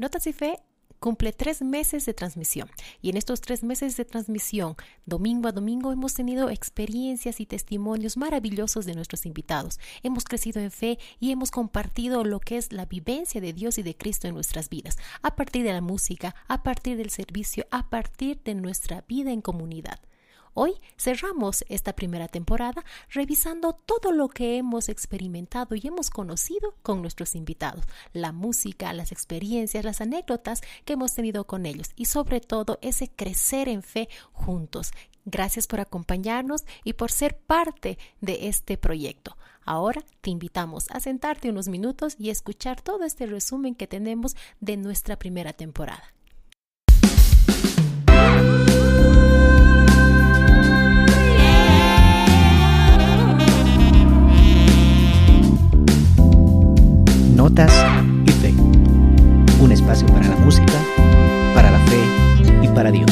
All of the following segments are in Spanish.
Notas y Fe cumple tres meses de transmisión y en estos tres meses de transmisión, domingo a domingo, hemos tenido experiencias y testimonios maravillosos de nuestros invitados. Hemos crecido en fe y hemos compartido lo que es la vivencia de Dios y de Cristo en nuestras vidas, a partir de la música, a partir del servicio, a partir de nuestra vida en comunidad. Hoy cerramos esta primera temporada revisando todo lo que hemos experimentado y hemos conocido con nuestros invitados, la música, las experiencias, las anécdotas que hemos tenido con ellos y sobre todo ese crecer en fe juntos. Gracias por acompañarnos y por ser parte de este proyecto. Ahora te invitamos a sentarte unos minutos y escuchar todo este resumen que tenemos de nuestra primera temporada. Y Fe. Un espacio para la música, para la fe y para Dios.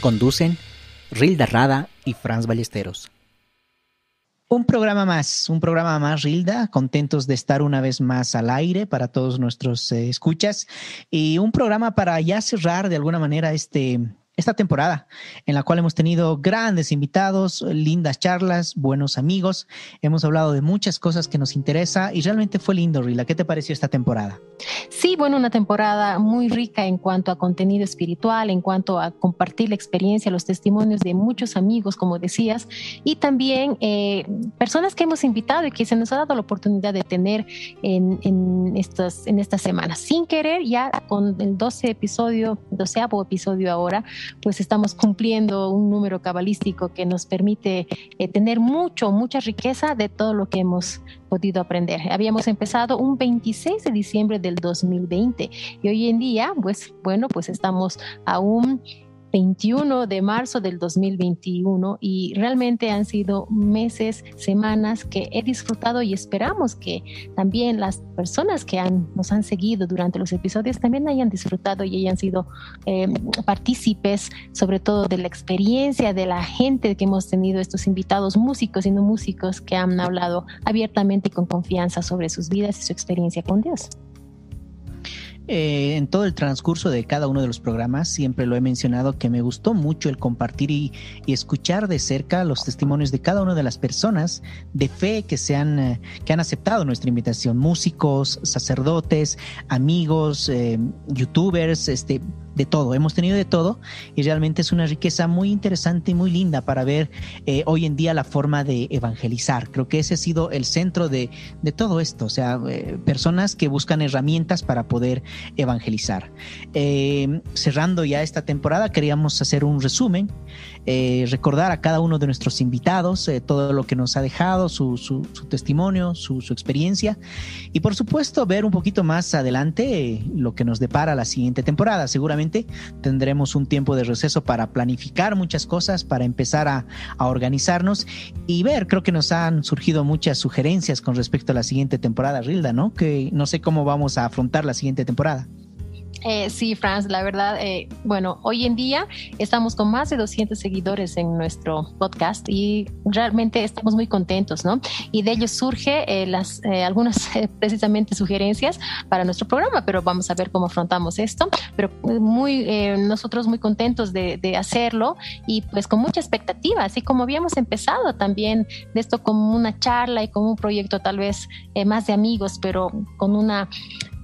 Conducen Rilda Rada y Franz Ballesteros. Un programa más, un programa más, Rilda, contentos de estar una vez más al aire para todos nuestros eh, escuchas. Y un programa para ya cerrar de alguna manera este, esta temporada en la cual hemos tenido grandes invitados, lindas charlas, buenos amigos. Hemos hablado de muchas cosas que nos interesa y realmente fue lindo, Rila. ¿Qué te pareció esta temporada? Sí, bueno, una temporada muy rica en cuanto a contenido espiritual, en cuanto a compartir la experiencia, los testimonios de muchos amigos, como decías, y también eh, personas que hemos invitado y que se nos ha dado la oportunidad de tener en, en, estas, en estas semanas. Sin querer, ya con el 12 episodio, doceavo episodio ahora, pues estamos cumpliendo un número cabalístico que nos permite eh, tener mucho, mucha riqueza de todo lo que hemos podido aprender. Habíamos empezado un 26 de diciembre del 2020 y hoy en día, pues bueno, pues estamos aún 21 de marzo del 2021 y realmente han sido meses, semanas que he disfrutado y esperamos que también las personas que han, nos han seguido durante los episodios también hayan disfrutado y hayan sido eh, partícipes sobre todo de la experiencia de la gente que hemos tenido estos invitados músicos y no músicos que han hablado abiertamente y con confianza sobre sus vidas y su experiencia con Dios. Eh, en todo el transcurso de cada uno de los programas siempre lo he mencionado que me gustó mucho el compartir y, escuchar de cerca los testimonios de cada una de las personas de fe que se han, eh, que han aceptado nuestra invitación, músicos, sacerdotes, amigos, eh, youtubers, este, de todo, hemos tenido de todo y realmente es una riqueza muy interesante y muy linda para ver eh, hoy en día la forma de evangelizar. Creo que ese ha sido el centro de, todo esto, o sea, eh, personas que buscan herramientas para poder evangelizar. Eh, cerrando ya esta temporada, queríamos hacer un resumen, recordar a cada uno de nuestros invitados todo lo que nos ha dejado, su, testimonio, su, su, experiencia y por supuesto ver un poquito más adelante lo que nos depara la siguiente temporada. Seguramente tendremos un tiempo de receso para planificar muchas cosas, para empezar a, a organizarnos y ver, creo que nos han surgido muchas sugerencias con respecto a la siguiente temporada, Rilda, ¿no? Que no sé cómo vamos a afrontar la siguiente temporada. Eh, sí, Franz, la verdad, eh, bueno, hoy en día estamos con más de 200 seguidores en nuestro podcast y realmente estamos muy contentos, ¿no? Y de ellos surge eh, las, algunas precisamente sugerencias para nuestro programa, pero vamos a ver cómo afrontamos esto. Pero muy, nosotros muy contentos de, de, hacerlo y pues con mucha expectativa, así como habíamos empezado también de esto como una charla y como un proyecto tal vez más de amigos, pero con una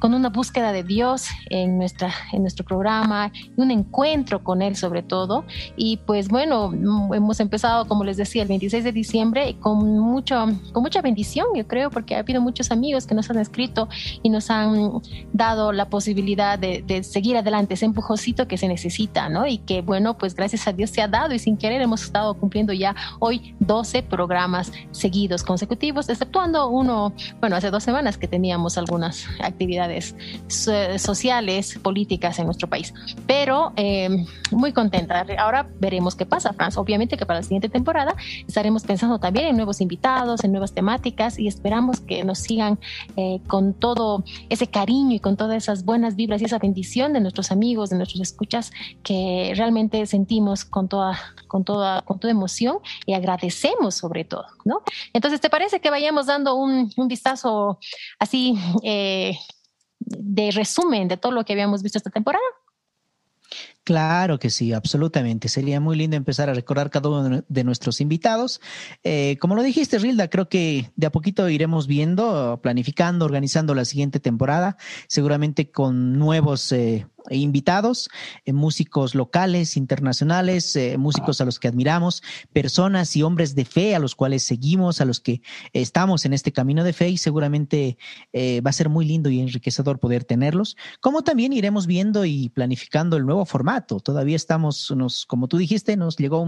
con una búsqueda de Dios en, nuestra, en nuestro programa, un encuentro con Él sobre todo. Y pues bueno, hemos empezado, como les decía, el 26 de diciembre con, mucho, con mucha bendición, yo creo, porque ha habido muchos amigos que nos han escrito y nos han dado la posibilidad de, de seguir adelante, ese empujocito que se necesita, ¿no? Y que bueno, pues gracias a Dios se ha dado y sin querer hemos estado cumpliendo ya hoy 12 programas seguidos consecutivos, exceptuando uno, bueno, hace dos semanas que teníamos algunas actividades sociales, políticas en nuestro país. Pero eh, muy contenta. Ahora veremos qué pasa, Franz. Obviamente que para la siguiente temporada estaremos pensando también en nuevos invitados, en nuevas temáticas y esperamos que nos sigan eh, con todo ese cariño y con todas esas buenas vibras y esa bendición de nuestros amigos, de nuestros escuchas que realmente sentimos con toda, con toda, con toda emoción y agradecemos sobre todo, ¿no? Entonces, ¿te parece que vayamos dando un, un vistazo así eh, de resumen de todo lo que habíamos visto esta temporada? Claro que sí, absolutamente. Sería muy lindo empezar a recordar cada uno de nuestros invitados. Eh, como lo dijiste, Rilda, creo que de a poquito iremos viendo, planificando, organizando la siguiente temporada, seguramente con nuevos eh, invitados, eh, músicos locales, internacionales, eh, músicos a los que admiramos, personas y hombres de fe a los cuales seguimos, a los que estamos en este camino de fe y seguramente eh, va a ser muy lindo y enriquecedor poder tenerlos, como también iremos viendo y planificando el nuevo formato. Todavía estamos, como tú dijiste, nos llegó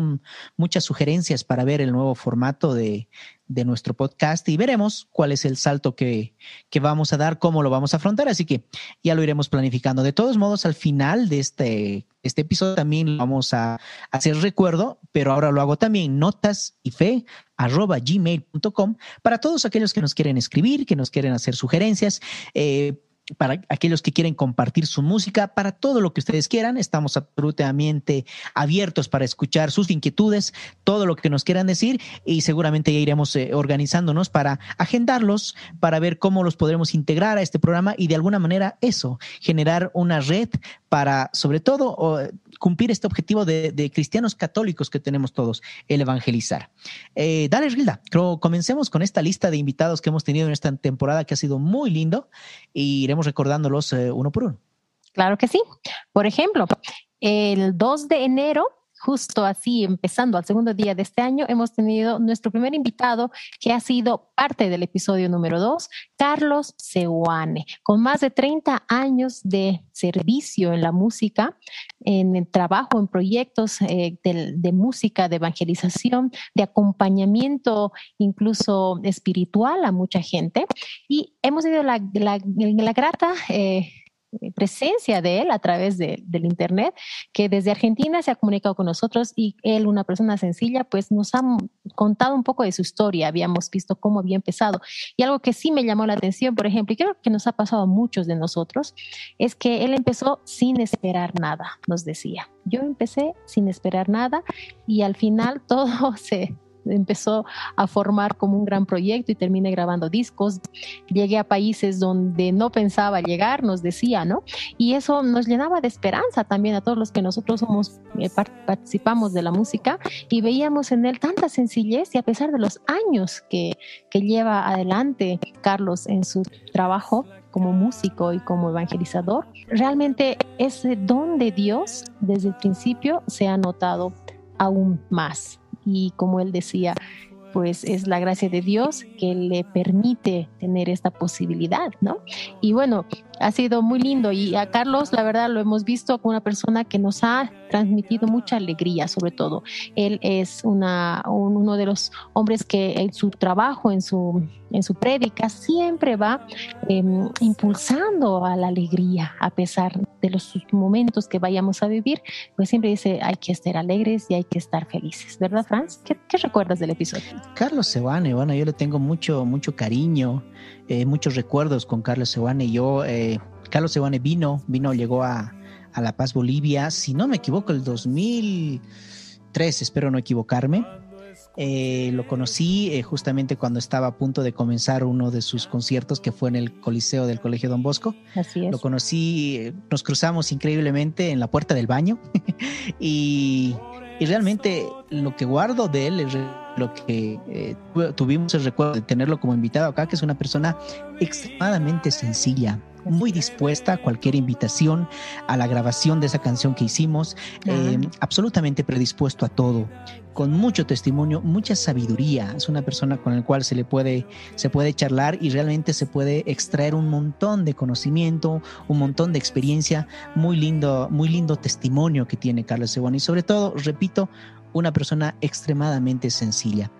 muchas sugerencias para ver el nuevo formato de, de nuestro podcast y veremos cuál es el salto que, que, vamos a dar, cómo lo vamos a afrontar. Así que ya lo iremos planificando. De todos modos, al final de este, este episodio también vamos a hacer recuerdo, pero ahora lo hago también notas y fe arroba gmail.com para todos aquellos que nos quieren escribir, que nos quieren hacer sugerencias. Eh, para aquellos que quieren compartir su música, para todo lo que ustedes quieran. Estamos absolutamente abiertos para escuchar sus inquietudes, todo lo que nos quieran decir y seguramente ya iremos eh, organizándonos para agendarlos, para ver cómo los podremos integrar a este programa y de alguna manera eso, generar una red para, sobre todo, cumplir este objetivo de, cristianos católicos que tenemos todos, el evangelizar. Eh, dale, Rilda, comencemos con esta lista de invitados que hemos tenido en esta temporada que ha sido muy lindo y iremos recordándolos eh, uno por uno. Claro que sí. Por ejemplo, el 2 de enero justo así, empezando al segundo día de este año, hemos tenido nuestro primer invitado que ha sido parte del episodio número dos, Carlos Sewane, con más de 30 años de servicio en la música, en el trabajo en proyectos eh, de, música, de evangelización, de acompañamiento incluso espiritual a mucha gente. Y hemos tenido la, la, grata... Eh, eh, presencia de él a través del Internet, que desde Argentina se ha comunicado con nosotros y él, una persona sencilla, pues nos ha contado un poco de su historia, habíamos visto cómo había empezado. Y algo que sí me llamó la atención, por ejemplo, y creo que nos ha pasado a muchos de nosotros, es que él empezó sin esperar nada, nos decía. Yo empecé sin esperar nada y al final todo se, empezó a formar como un gran proyecto y terminé grabando discos. Llegué a países donde no pensaba llegar, nos decía, ¿no? Y eso nos llenaba de esperanza también a todos los que nosotros somos, eh, participamos de la música y veíamos en él tanta sencillez y a pesar de los años que, que lleva adelante Carlos en su trabajo, como músico y como evangelizador, realmente ese don de Dios desde el principio se ha notado aún más y como él decía, pues es la gracia de Dios que le permite tener esta posibilidad, ¿no? Y bueno, ha sido muy lindo y a Carlos, la verdad, lo hemos visto como una persona que nos ha transmitido mucha alegría, sobre todo. Él es una, uno de los hombres que en su trabajo, en su, en su prédica, siempre va em, impulsando a la alegría, a pesar de los momentos que vayamos a vivir, pues siempre dice, hay que estar alegres y hay que estar felices, ¿verdad, Franz? ¿Qué, recuerdas del episodio? Carlos Sebane, bueno, yo le tengo mucho, mucho cariño, eh, muchos recuerdos con Carlos Sebane. Yo, eh, Carlos Sebane vino, vino, llegó a, a La Paz, Bolivia, si no me equivoco, el 2003, espero no equivocarme. Eh, lo conocí justamente cuando estaba a punto de comenzar uno de sus conciertos que fue en el Coliseo del Colegio Don Bosco. Así es. Lo conocí, nos cruzamos increíblemente en la puerta del baño y, y, realmente lo que guardo de él es lo que tuvimos el recuerdo de tenerlo como invitado acá, que es una persona extremadamente sencilla, muy dispuesta a cualquier invitación, a la grabación de esa canción que hicimos, eh, absolutamente predispuesto a todo, con mucho testimonio, mucha sabiduría. Es una persona con la cual se le puede, se puede charlar y realmente se puede extraer un montón de conocimiento, un montón de experiencia, muy lindo, muy lindo testimonio que tiene Carlos Sebón y sobre todo, repito, una persona extremadamente sencilla.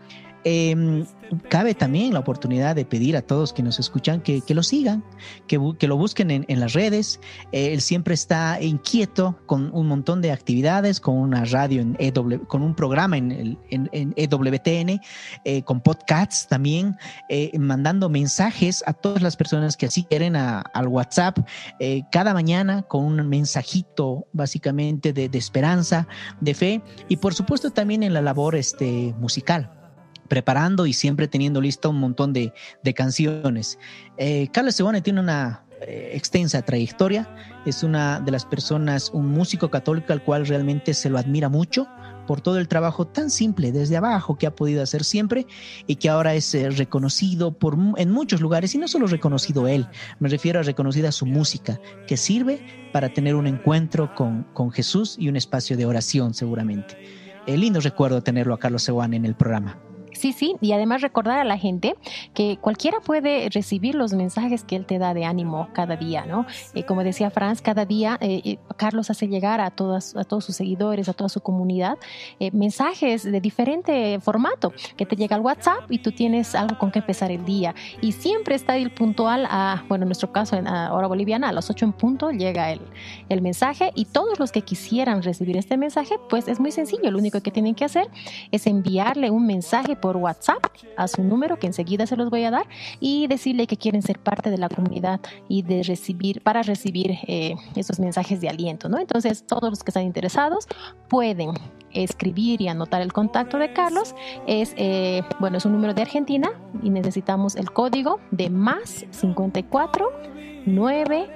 Em, cabe también la oportunidad de pedir a todos que nos escuchan que, lo sigan, que, que, lo busquen en, las redes. Eh, él siempre está inquieto con un montón de actividades, con una radio en EW, con un programa en, en, EWTN, eh, con podcasts también, eh, mandando mensajes a todas las personas que así quieren al WhatsApp cada mañana con un mensajito básicamente de, de, esperanza, de fe y por supuesto también en la labor este, musical preparando y siempre teniendo lista un montón de, canciones. Eh, Carlos Sebane tiene una eh, extensa trayectoria, es una de las personas, un músico católico al cual realmente se lo admira mucho por todo el trabajo tan simple desde abajo que ha podido hacer siempre y que ahora es eh, reconocido por, en muchos lugares y no solo reconocido él, me refiero a reconocida su música que sirve para tener un encuentro con, con Jesús y un espacio de oración seguramente. El lindo recuerdo tenerlo a Carlos Sebane en el programa. Sí, sí, y además recordar a la gente que cualquiera puede recibir los mensajes que él te da de ánimo cada día, ¿no? Eh, como decía Franz, cada día eh, eh, Carlos hace llegar a, todas, a todos sus seguidores, a toda su comunidad, mensajes de diferente formato, que te llega al WhatsApp y tú tienes algo con que empezar el día. Y siempre está el puntual a, bueno, en nuestro caso, en hora boliviana, a las 8 en punto llega el, el mensaje y todos los que quisieran recibir este mensaje, pues es muy sencillo, lo único que tienen que hacer es enviarle un mensaje por WhatsApp a su número que enseguida se los voy a dar y decirle que quieren ser parte de la comunidad y de recibir para recibir eh, esos mensajes de aliento, ¿no? Entonces todos los que están interesados pueden escribir y anotar el contacto de Carlos es eh, bueno es un número de Argentina y necesitamos el código de más 54 9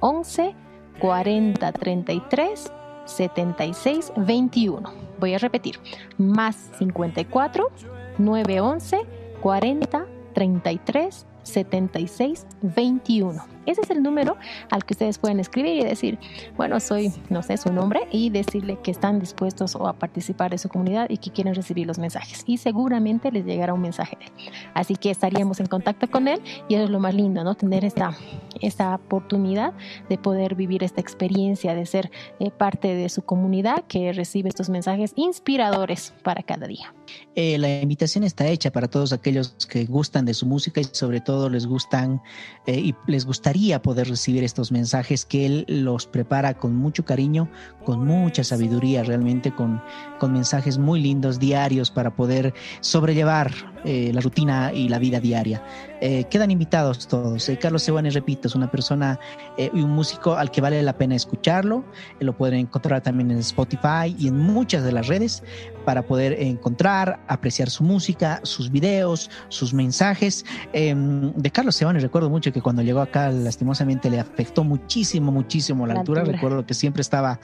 11 40 33 76 21 voy a repetir más 54 911 40 33 76 21. Ese es el número al que ustedes pueden escribir y decir, bueno, soy, no sé, su nombre y decirle que están dispuestos a participar de su comunidad y que quieren recibir los mensajes. Y seguramente les llegará un mensaje de él. Así que estaríamos en contacto con él y eso es lo más lindo, ¿no? Tener esta, esta oportunidad de poder vivir esta experiencia, de ser eh, parte de su comunidad que recibe estos mensajes inspiradores para cada día. Eh, la invitación está hecha para todos aquellos que gustan de su música y sobre todo les gustan eh, y les gustaría poder recibir estos mensajes que Él los prepara con mucho cariño, con mucha sabiduría, realmente con, con mensajes muy lindos diarios para poder sobrellevar eh, la rutina y la vida diaria. Eh, quedan invitados todos. Eh, Carlos Sebane, repito, es una persona y un músico al que vale la pena escucharlo. lo pueden encontrar también en Spotify y en muchas de las redes para poder encontrar, apreciar su música, sus videos, sus mensajes. Em, de Carlos Sebane recuerdo mucho que cuando llegó acá lastimosamente le afectó muchísimo, muchísimo la, altura. Recuerdo que siempre estaba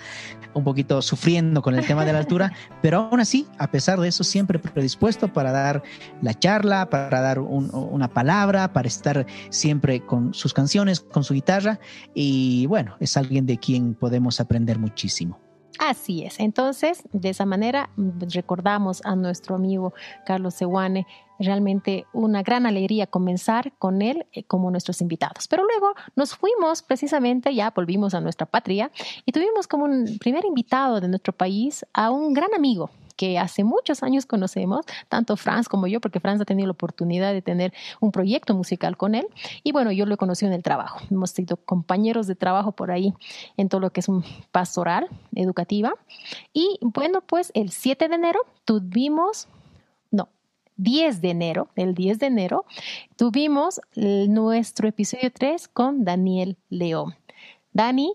un poquito sufriendo con el tema de la altura, pero aún así, a pesar de eso, siempre predispuesto para dar la charla, para dar una palabra, para estar siempre con sus canciones, con su guitarra. Y bueno, es alguien de quien podemos aprender muchísimo. Así es. Entonces, de esa manera recordamos a nuestro amigo Carlos Sewane. Realmente una gran alegría comenzar con él eh, como nuestros invitados. Pero luego nos fuimos precisamente, ya volvimos a nuestra patria y tuvimos como un primer invitado de nuestro país a un gran amigo, que hace muchos años conocemos, tanto Franz como yo, porque Franz ha tenido la oportunidad de tener un proyecto musical con él. Y bueno, yo lo he conocido en el trabajo. Hemos sido compañeros de trabajo por ahí en todo lo que es un pastoral educativa. Y bueno, pues el 7 de enero tuvimos, no, 10 de enero, el 10 de enero, tuvimos nuestro episodio 3 con Daniel León. Dani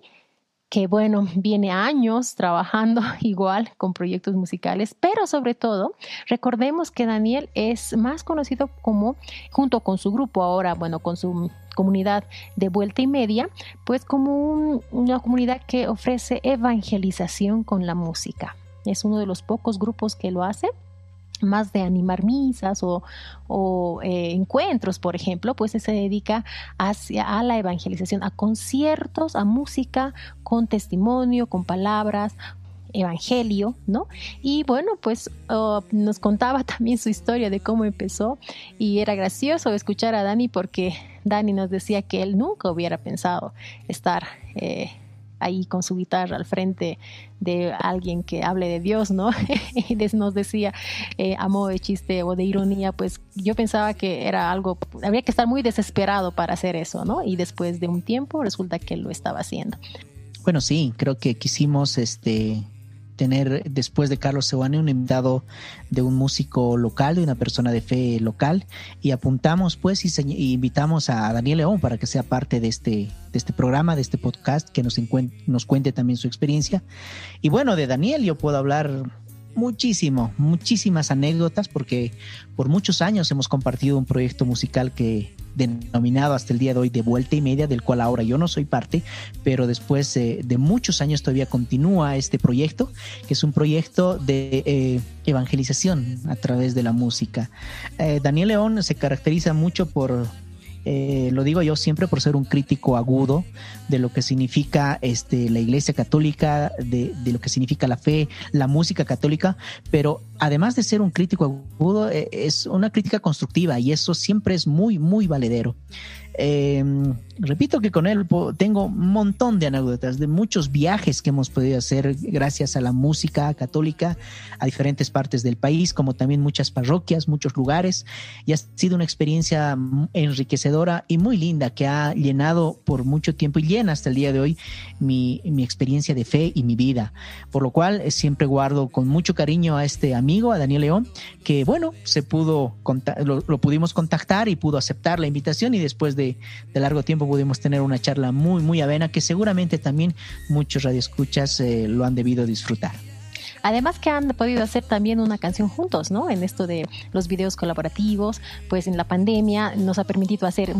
que bueno, viene años trabajando igual con proyectos musicales, pero sobre todo recordemos que Daniel es más conocido como, junto con su grupo ahora, bueno, con su comunidad de vuelta y media, pues como una comunidad que ofrece evangelización con la música. Es uno de los pocos grupos que lo hace más de animar misas o, eh, encuentros, por ejemplo, pues se dedica hacia, a la evangelización, a conciertos, a música con testimonio, con palabras, evangelio, ¿no? Y bueno, pues oh, nos contaba también su historia de cómo empezó y era gracioso escuchar a Dani porque Dani nos decía que él nunca hubiera pensado estar... Eh, ahí con su guitarra al frente de alguien que hable de Dios, ¿no? y nos decía eh, a modo de chiste o de ironía, pues yo pensaba que era algo, habría que estar muy desesperado para hacer eso, ¿no? Y después de un tiempo resulta que lo estaba haciendo. Bueno, sí, creo que quisimos este tener después de Carlos Sebane un invitado de un músico local, de una persona de fe local, y apuntamos pues y, invitamos a Daniel León para que sea parte de este, de este programa, de este podcast, que nos, nos cuente también su experiencia. Y bueno, de Daniel yo puedo hablar muchísimo, muchísimas anécdotas porque por muchos años hemos compartido un proyecto musical que denominado hasta el día de hoy de vuelta y media, del cual ahora yo no soy parte, pero después de muchos años todavía continúa este proyecto, que es un proyecto de eh, evangelización a través de la música. Eh, Daniel León se caracteriza mucho por eh, lo digo yo siempre por ser un crítico agudo de lo que significa este, la Iglesia Católica, de, de, lo que significa la fe, la música católica, pero además de ser un crítico agudo, eh, es una crítica constructiva y eso siempre es muy, muy valedero. Eh, repito que con él tengo un montón de anécdotas de muchos viajes que hemos podido hacer gracias a la música católica a diferentes partes del país, como también muchas parroquias, muchos lugares. Y ha sido una experiencia enriquecedora y muy linda que ha llenado por mucho tiempo y llena hasta el día de hoy mi, mi experiencia de fe y mi vida. Por lo cual eh, siempre guardo con mucho cariño a este amigo, a Daniel León, que bueno, se pudo, lo, lo pudimos contactar y pudo aceptar la invitación y después de de, largo tiempo pudimos tener una charla muy, muy avena que seguramente también muchos radioescuchas eh, lo han debido disfrutar. Además que han podido hacer también una canción juntos, ¿no? En esto de los videos colaborativos, pues en la pandemia nos ha permitido hacer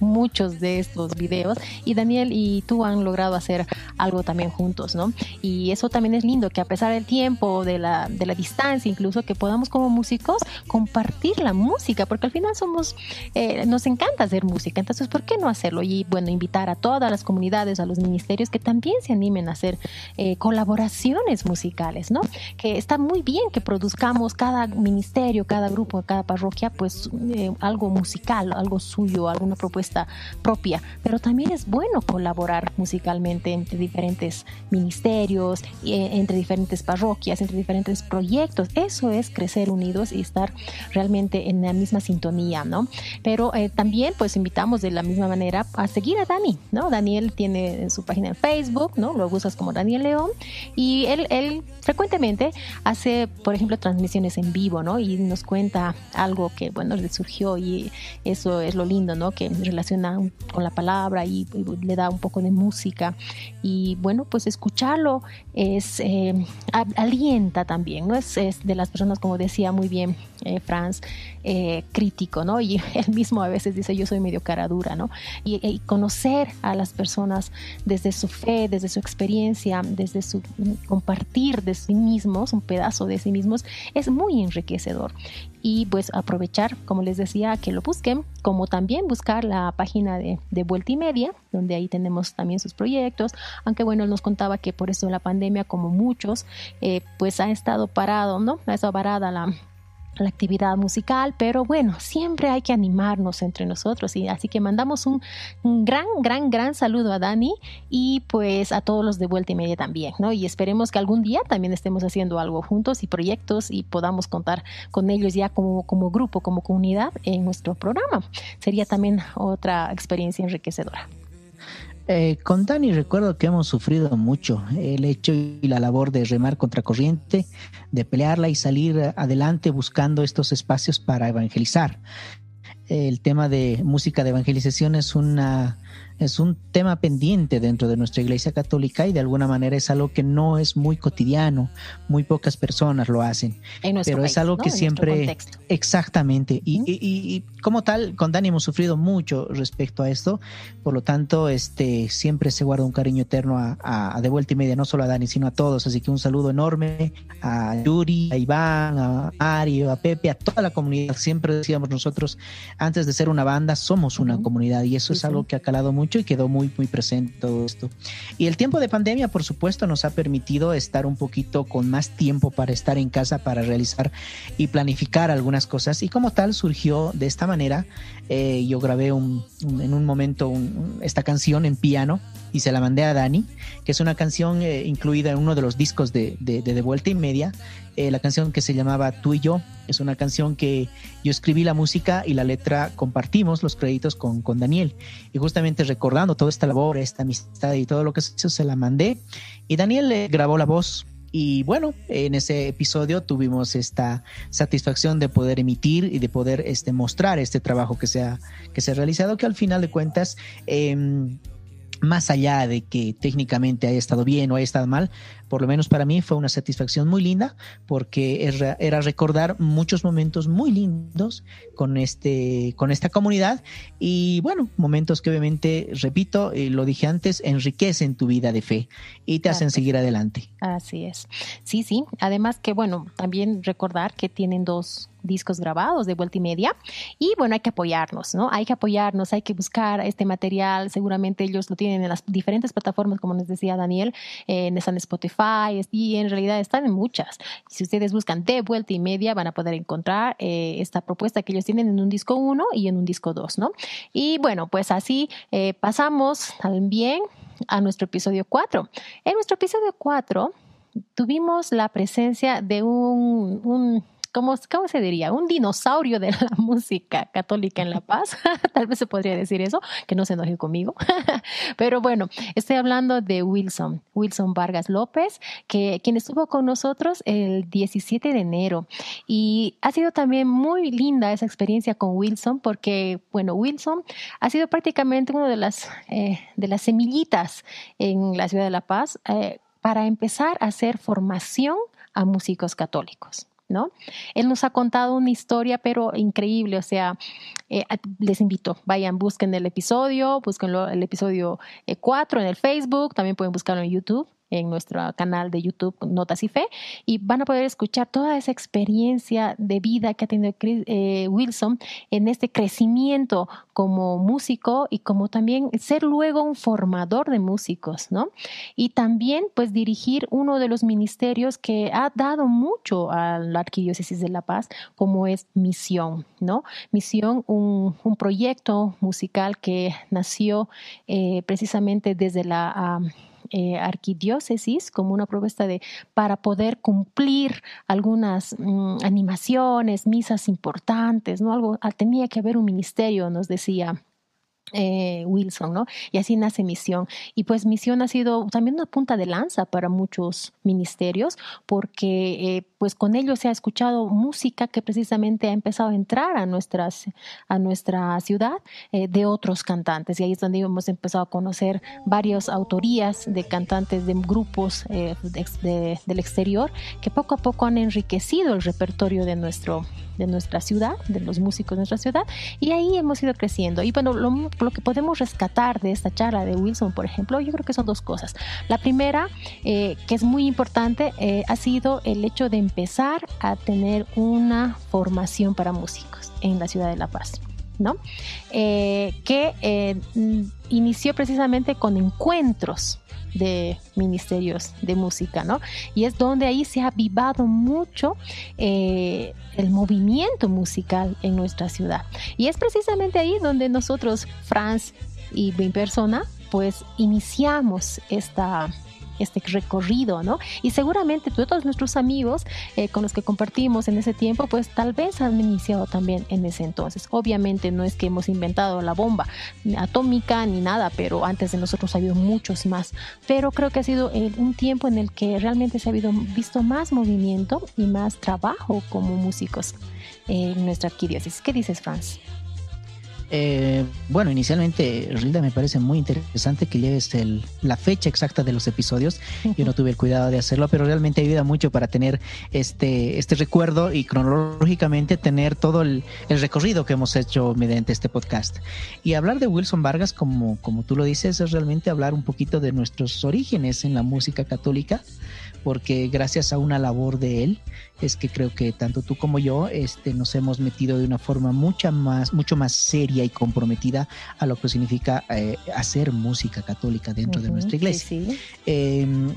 muchos de estos videos y Daniel y tú han logrado hacer algo también juntos, ¿no? Y eso también es lindo, que a pesar del tiempo, de la, de la distancia, incluso que podamos como músicos compartir la música, porque al final somos, eh, nos encanta hacer música, entonces, ¿por qué no hacerlo? Y bueno, invitar a todas las comunidades, a los ministerios que también se animen a hacer eh, colaboraciones musicales ¿no? Que está muy bien que produzcamos cada ministerio, cada grupo, cada parroquia, pues eh, algo musical, algo suyo, alguna propuesta propia, pero también es bueno colaborar musicalmente entre diferentes ministerios, eh, entre diferentes parroquias, entre diferentes proyectos. Eso es crecer unidos y estar realmente en la misma sintonía, ¿no? Pero eh, también pues invitamos de la misma manera a seguir a Dani, ¿no? Daniel tiene su página en Facebook, ¿no? Lo buscas como Daniel León y él, él frecuentemente hace, por ejemplo, transmisiones en vivo, ¿no? Y nos cuenta algo que, bueno, le surgió y eso es lo lindo, ¿no? Que relaciona con la palabra y, le da un poco de música. Y bueno, pues escucharlo es, eh, alienta también, ¿no? Es, es, de las personas, como decía muy bien eh, Franz, eh, crítico, ¿no? Y él mismo a veces dice, yo soy medio cara dura, ¿no? Y, conocer a las personas desde su fe, desde su experiencia, desde su compartir sí mismos, un pedazo de sí mismos, es muy enriquecedor. Y pues aprovechar, como les decía, que lo busquen, como también buscar la página de, de Vuelta y Media, donde ahí tenemos también sus proyectos, aunque bueno, él nos contaba que por eso la pandemia, como muchos, eh, pues ha estado parado, ¿no? Ha estado parada la la actividad musical, pero bueno, siempre hay que animarnos entre nosotros y así que mandamos un, gran, gran, gran saludo a Dani y pues a todos los de vuelta y media también, ¿no? Y esperemos que algún día también estemos haciendo algo juntos y proyectos y podamos contar con ellos ya como, como grupo, como comunidad en nuestro programa. Sería también otra experiencia enriquecedora. Eh, con Dani recuerdo que hemos sufrido mucho el hecho y la labor de remar contra corriente, de pelearla y salir adelante buscando estos espacios para evangelizar. El tema de música de evangelización es una es un tema pendiente dentro de nuestra iglesia católica y de alguna manera es algo que no es muy cotidiano, muy pocas personas lo hacen, pero es algo que siempre exactamente. Y, como tal con Dani hemos sufrido mucho respecto a esto, por lo tanto este siempre se guarda un cariño eterno a, de vuelta y media, no solo a Dani sino a todos, así que un saludo enorme a Yuri, a Iván, a Mario, a Pepe, a toda la comunidad. Siempre decíamos nosotros antes de ser una banda somos una comunidad. Y eso es algo que ha calado mucho y quedó muy, muy presente todo esto. Y el tiempo de pandemia, por supuesto, nos ha permitido estar un poquito con más tiempo para estar en casa, para realizar y planificar algunas cosas. Y como tal, surgió de esta manera Eh, yo grabé en un momento esta canción en piano y se la mandé a Dani, que es una canción eh, incluida en uno de los discos de, de, Vuelta y Media, eh, la canción que se llamaba Tú y yo. Es una canción que yo escribí la música y la letra compartimos los créditos con, con Daniel. Y justamente recordando toda esta labor, esta amistad y todo lo que se hizo, se la mandé. Y Daniel grabó la voz y bueno, en ese episodio tuvimos esta satisfacción de poder emitir y de poder este, mostrar este trabajo que se ha, que se ha realizado, que al final de cuentas eh, más allá de que técnicamente haya estado bien o haya estado mal, por lo menos para mí fue una satisfacción muy linda porque era, recordar muchos momentos muy lindos con, este, con esta comunidad y bueno, momentos que obviamente, repito, eh, lo dije antes, enriquecen tu vida de fe y te hacen seguir adelante. Así es. Sí, sí. Además que bueno, también recordar que tienen dos discos grabados de vuelta y media. Y bueno, hay que apoyarnos, ¿no? Hay que apoyarnos, hay que buscar este material. Seguramente ellos lo tienen en las diferentes plataformas, como nos decía Daniel, en están Spotify y en realidad están en muchas. Si ustedes buscan de vuelta y media, van a poder encontrar eh, esta propuesta que ellos tienen en un disco 1 y en un disco 2, ¿no? Y bueno, pues así eh, pasamos también a nuestro episodio 4. En nuestro episodio 4 tuvimos la presencia de un ¿cómo, ¿cómo se diría? Un dinosaurio de la música católica en La Paz. Tal vez se podría decir eso, que no se enoje conmigo. Pero bueno, estoy hablando de Wilson, Wilson Vargas López, que, quien estuvo con nosotros el 17 de enero. Y ha sido también muy linda esa experiencia con Wilson, porque, bueno, Wilson ha sido prácticamente una de las, eh, de las semillitas en la ciudad de La Paz eh, para empezar a hacer formación a músicos católicos. ¿No? Él nos ha contado una historia, pero increíble, o sea, eh, les invito, vayan, busquen el episodio, busquen el episodio 4 eh, en el Facebook, también pueden buscarlo en YouTube en nuestro canal de YouTube Notas y Fe y van a poder escuchar toda esa experiencia de vida que ha tenido eh, Wilson en este crecimiento como músico y como también ser luego un formador de músicos, ¿no? Y también pues dirigir uno de los ministerios que ha dado mucho a la Arquidiócesis de La Paz, como es Misión, ¿no? Misión, un, proyecto musical que nació eh, precisamente desde la... Eh, arquidiócesis como una propuesta de para poder cumplir algunas mm, animaciones, misas importantes, ¿no? Algo, ah, tenía que haber un ministerio, nos decía eh, Wilson, ¿no? Y así nace Misión. Y pues Misión ha sido también una punta de lanza para muchos ministerios, porque eh, pues con ellos se ha escuchado música que precisamente ha empezado a entrar a, nuestras, a nuestra ciudad eh, de otros cantantes. Y ahí es donde hemos empezado a conocer varias autorías de cantantes de grupos del exterior que poco a poco han enriquecido el repertorio de nuestro de nuestra ciudad, de los músicos de nuestra ciudad, y ahí hemos ido creciendo. Y bueno, lo, que podemos rescatar de esta charla de Wilson, por ejemplo, yo creo que son dos cosas. La primera, eh, que es muy importante, eh, ha sido el hecho de empezar a tener una formación para músicos en la ciudad de La Paz. ¿no? Eh, que inició precisamente con encuentros de ministerios de música, ¿no? Y es donde ahí se ha avivado mucho eh, el movimiento musical en nuestra ciudad. Y es precisamente ahí donde nosotros, Franz y mi persona, pues iniciamos esta este recorrido, ¿no? Y seguramente todos nuestros amigos eh, con los que compartimos en ese tiempo, pues tal vez han iniciado también en ese entonces. Obviamente no es que hemos inventado la bomba atómica ni nada, pero antes de nosotros ha habido muchos más. Pero creo que ha sido eh, un tiempo en el que realmente se ha habido, visto más movimiento y más trabajo como músicos en nuestra arquidiócesis. ¿Qué dices, Franz? Eh, bueno, inicialmente, Rilda, me parece muy interesante que lleves el, la fecha exacta de los episodios. Yo no tuve el cuidado de hacerlo, pero realmente ayuda mucho para tener este, este recuerdo y cronológicamente tener todo el, recorrido que hemos hecho mediante este podcast. Y hablar de Wilson Vargas, como, como tú lo dices, es realmente hablar un poquito de nuestros orígenes en la música católica porque gracias a una labor de él es que creo que tanto tú como yo este, nos hemos metido de una forma mucha más, mucho más seria y comprometida a lo que significa eh, hacer música católica dentro de nuestra iglesia. Em,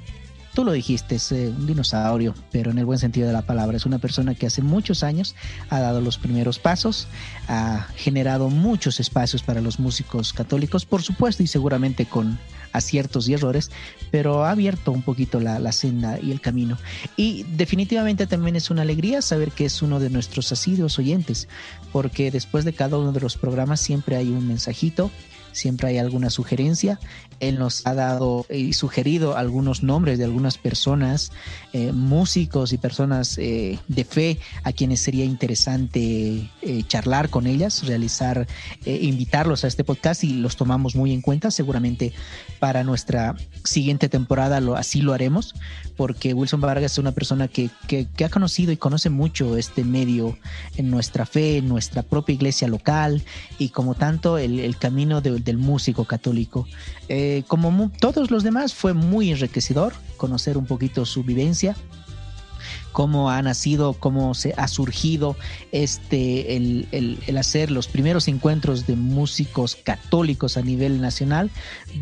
tú lo dijiste, es eh, un dinosaurio, pero en el buen sentido de la palabra. Es una persona que hace muchos años ha dado los primeros pasos, ha generado muchos espacios para los músicos católicos, por supuesto, y seguramente con aciertos y errores, pero ha abierto un poquito la, la, senda y el camino. Y definitivamente también es una alegría saber que es uno de nuestros asiduos oyentes, porque después de cada uno de los programas siempre hay un mensajito siempre hay alguna sugerencia. Él nos ha dado y sugerido algunos nombres de algunas personas, eh, músicos y personas eh, de fe a quienes sería interesante eh, charlar con ellas, realizar, invitarlos a este podcast y los tomamos muy en cuenta. Seguramente para nuestra siguiente temporada así lo haremos, porque Wilson Vargas es una persona que, que, ha conocido y conoce mucho este medio en nuestra fe, en nuestra propia iglesia local y como tanto el, camino de, del músico católico. Eh, como todos los demás, fue muy enriquecedor conocer un poquito su vivencia cómo ha nacido, cómo se ha surgido este el, el, hacer los primeros encuentros de músicos católicos a nivel nacional,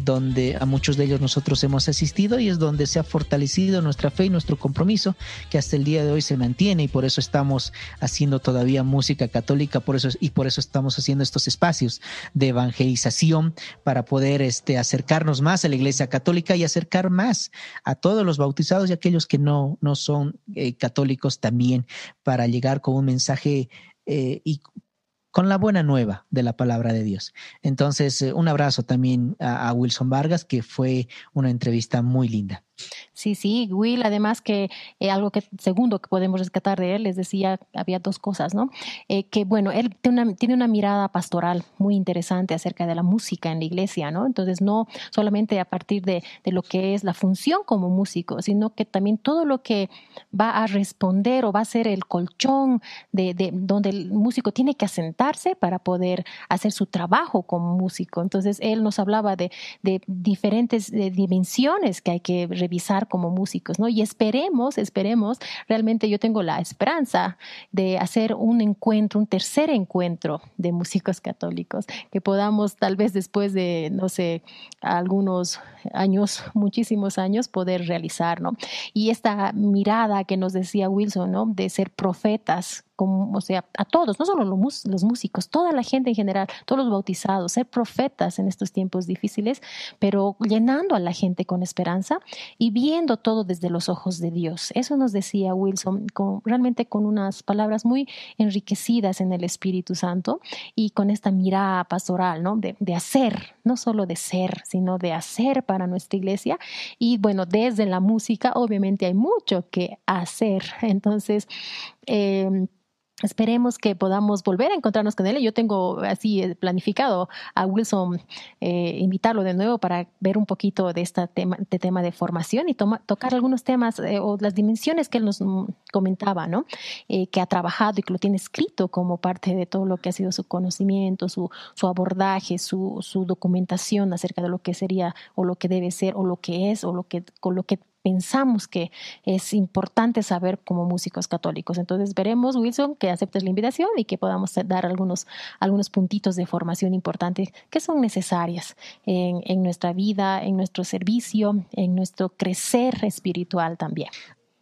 donde a muchos de ellos nosotros hemos asistido y es donde se ha fortalecido nuestra fe y nuestro compromiso, que hasta el día de hoy se mantiene y por eso estamos haciendo todavía música católica, por eso y por eso estamos haciendo estos espacios de evangelización para poder este, acercarnos más a la Iglesia Católica y acercar más a todos los bautizados y aquellos que no, no son eh, católicos también para llegar con un mensaje eh, y con la buena nueva de la palabra de Dios. Entonces, eh, un abrazo también a Wilson Vargas, que fue una entrevista muy linda. Sí, sí, Will, además que eh, algo que segundo que podemos rescatar de él, les decía, había dos cosas, ¿no? Eh, que bueno, él tiene una, mirada pastoral muy interesante acerca de la música en la iglesia, ¿no? Entonces, no solamente a partir de, de, lo que es la función como músico, sino que también todo lo que va a responder o va a ser el colchón de, de donde el músico tiene que asentarse para poder hacer su trabajo como músico. Entonces, él nos hablaba de, de diferentes dimensiones que hay que revisar como músicos, ¿no? Y esperemos, esperemos, realmente yo tengo la esperanza de hacer un encuentro, un tercer encuentro de músicos católicos, que podamos tal vez después de, no sé, algunos años, muchísimos años, poder realizar, ¿no? Y esta mirada que nos decía Wilson, ¿no? De ser profetas o sea, a todos, no solo los, músicos, toda la gente en general, todos los bautizados, ser profetas en estos tiempos difíciles, pero llenando a la gente con esperanza y viendo todo desde los ojos de Dios. Eso nos decía Wilson, realmente con unas palabras muy enriquecidas en el Espíritu Santo y con esta mirada pastoral, ¿no? De, de hacer, no solo de ser, sino de hacer para nuestra iglesia. Y bueno, desde la música, obviamente hay mucho que hacer. Entonces, eh, Esperemos que podamos volver a encontrarnos con él. Yo tengo así eh, planificado a Wilson eh, invitarlo de nuevo para ver un poquito de este tema de, tema de formación y tocar algunos temas eh, o las dimensiones que él nos mm, comentaba, ¿no? que ha trabajado y que lo tiene escrito como parte de todo lo que ha sido su conocimiento, su, su abordaje, su, su documentación acerca de lo que sería o lo que debe ser o lo que es o lo que, con lo que pensamos que es importante saber como músicos católicos. Entonces veremos, Wilson, que aceptes la invitación y que podamos dar algunos, algunos puntitos de formación importantes que son necesarias en, en nuestra vida, en nuestro servicio, en nuestro crecer espiritual también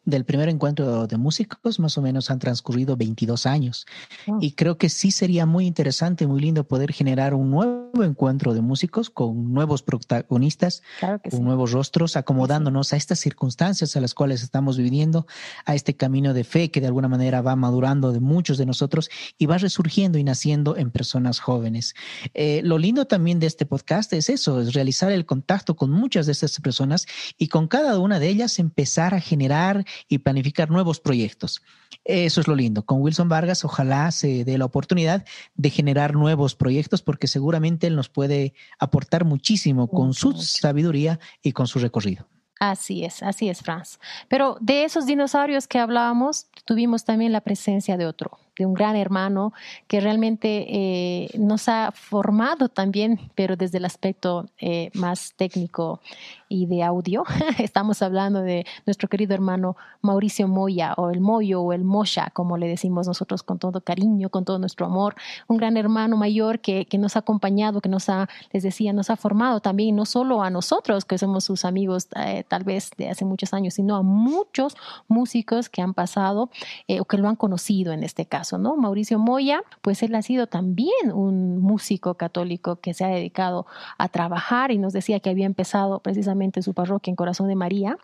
del primer encuentro de músicos, más o menos han transcurrido 22 años. Oh. Y creo que sí sería muy interesante, muy lindo poder generar un nuevo encuentro de músicos con nuevos protagonistas, con nuevos rostros, acomodándonos a estas circunstancias a las cuales estamos viviendo, a este camino de fe que de alguna manera va madurando de muchos de nosotros y va resurgiendo y naciendo en personas jóvenes. Eh, lo lindo también de este podcast es eso, es realizar el contacto con muchas de estas personas y con cada una de ellas empezar a generar y planificar nuevos proyectos. Eso es lo lindo. Con Wilson Vargas, ojalá se dé la oportunidad de generar nuevos proyectos porque seguramente él nos puede aportar muchísimo con su sabiduría y con su recorrido. Así es, así es, Franz. Pero de esos dinosaurios que hablábamos, tuvimos también la presencia de otro, de un gran hermano que realmente eh, nos ha formado también, pero desde el aspecto eh, más técnico y de audio. Estamos hablando de nuestro querido hermano Mauricio Moya o el Moyo o el Mosha, como le decimos nosotros con todo cariño, con todo nuestro amor. Un gran hermano mayor que, que nos ha acompañado, que nos ha, les decía, nos ha formado también, no solo a nosotros, que somos sus amigos eh, tal vez de hace muchos años, sino a muchos músicos que han pasado o que lo han conocido en este caso, Mauricio Moya, pues él ha sido también un músico católico que se ha dedicado a trabajar y nos decía que había empezado precisamente su parroquia en Corazón de María,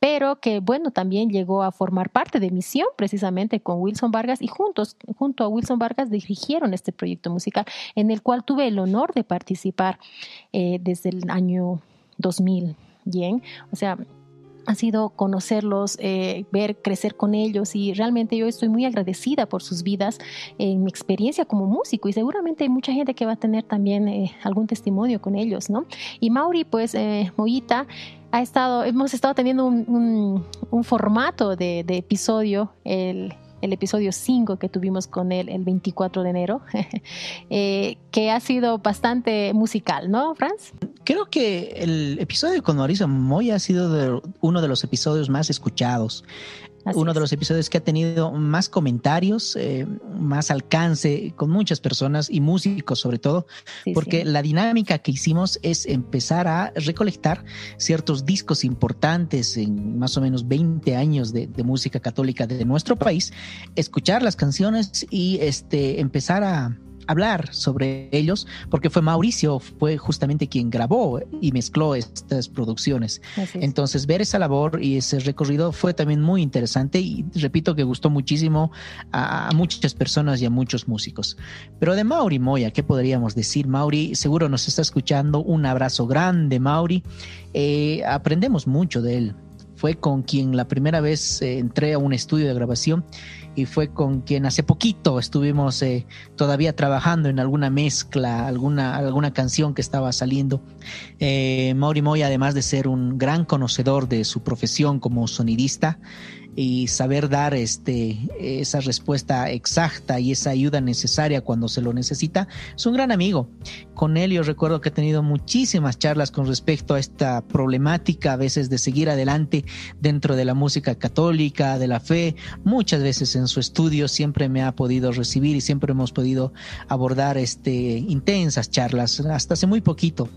pero que bueno, también llegó a formar parte de Misión precisamente con Wilson Vargas y juntos, junto a Wilson Vargas dirigieron este proyecto musical en el cual tuve el honor de participar eh, desde el año 2000. Bien, o sea, ha sido conocerlos, eh, ver crecer con ellos y realmente yo estoy muy agradecida por sus vidas en mi experiencia como músico y seguramente hay mucha gente que va a tener también eh, algún testimonio con ellos, ¿no? Y Mauri, pues, eh, Mollita, ha estado, hemos estado teniendo un, formato de, de episodio, el, el episodio 5 que tuvimos con él el 24 de enero, eh, que ha sido bastante musical, ¿no, Franz? Creo que el episodio con Mauricio Moya ha sido uno de los episodios más escuchados uno de los episodios que ha tenido más comentarios, eh, más alcance con muchas personas y músicos sobre todo, porque la dinámica que hicimos es empezar a recolectar ciertos discos importantes en más o menos 20 años de, de música católica de nuestro país, escuchar las canciones y este, empezar a hablar sobre ellos, porque fue Mauricio, fue justamente quien grabó y mezcló estas producciones. Entonces, ver esa labor y ese recorrido fue también muy interesante y repito que gustó muchísimo a, muchas personas y a muchos músicos. Pero de Mauri Moya, ¿qué podríamos decir? Mauri seguro nos está escuchando. Un abrazo grande, Mauri. Eh, aprendemos mucho de él. Fue con quien la primera vez eh, entré a un estudio de grabación y fue con quien hace poquito estuvimos eh, todavía trabajando en alguna mezcla, alguna, alguna canción que estaba saliendo. Eh, Mauri Moy, además de ser un gran conocedor de su profesión como sonidista, y saber dar este, esa respuesta exacta y esa ayuda necesaria cuando se lo necesita, es un gran amigo. Con él yo recuerdo que he tenido muchísimas charlas con respecto a esta problemática a veces de seguir adelante dentro de la música católica, de la fe. Muchas veces en su estudio siempre me ha podido recibir y siempre hemos podido abordar este, intensas charlas, hasta hace muy poquito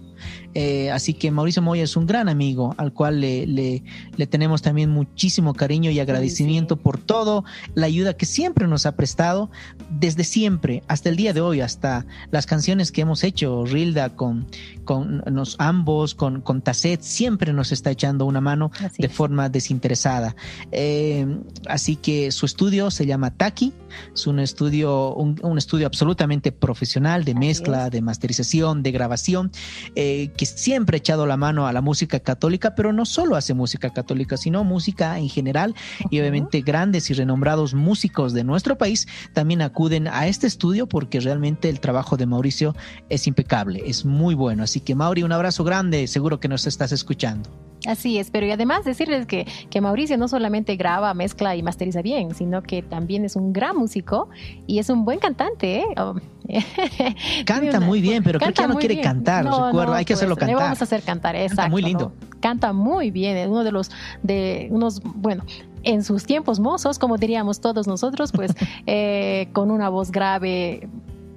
eh, así que Mauricio Moya es un gran amigo al cual le, le, tenemos también muchísimo cariño y agradecimiento por todo, la ayuda que siempre nos ha prestado, desde siempre, hasta el día de hoy, hasta las canciones que hemos hecho, Rilda con, con nos, ambos, con, con Tasset, siempre nos está echando una mano de forma desinteresada. Eh, así que su estudio se llama Taki, es un estudio, un, estudio absolutamente profesional de mezcla, de masterización, de grabación. Eh, que siempre ha echado la mano a la música católica, pero no solo hace música católica, sino música en general. Y obviamente grandes y renombrados músicos de nuestro país también acuden a este estudio porque realmente el trabajo de Mauricio es impecable, es muy bueno. Así que Mauri, un abrazo grande, seguro que nos estás escuchando. Así es, pero y además decirles que, que Mauricio no solamente graba, mezcla y masteriza bien, sino que también es un gran músico y es un buen cantante. ¿eh? Oh, Canta muy bien, pero creo que ya no quiere cantar, recuerdo, hay que pues, hacerlo cantar. Le vamos a hacer cantar, exacto. Canta muy lindo. Canta muy bien, es uno de los, de unos, bueno, en sus tiempos mozos, como diríamos todos nosotros, pues eh, con una voz grave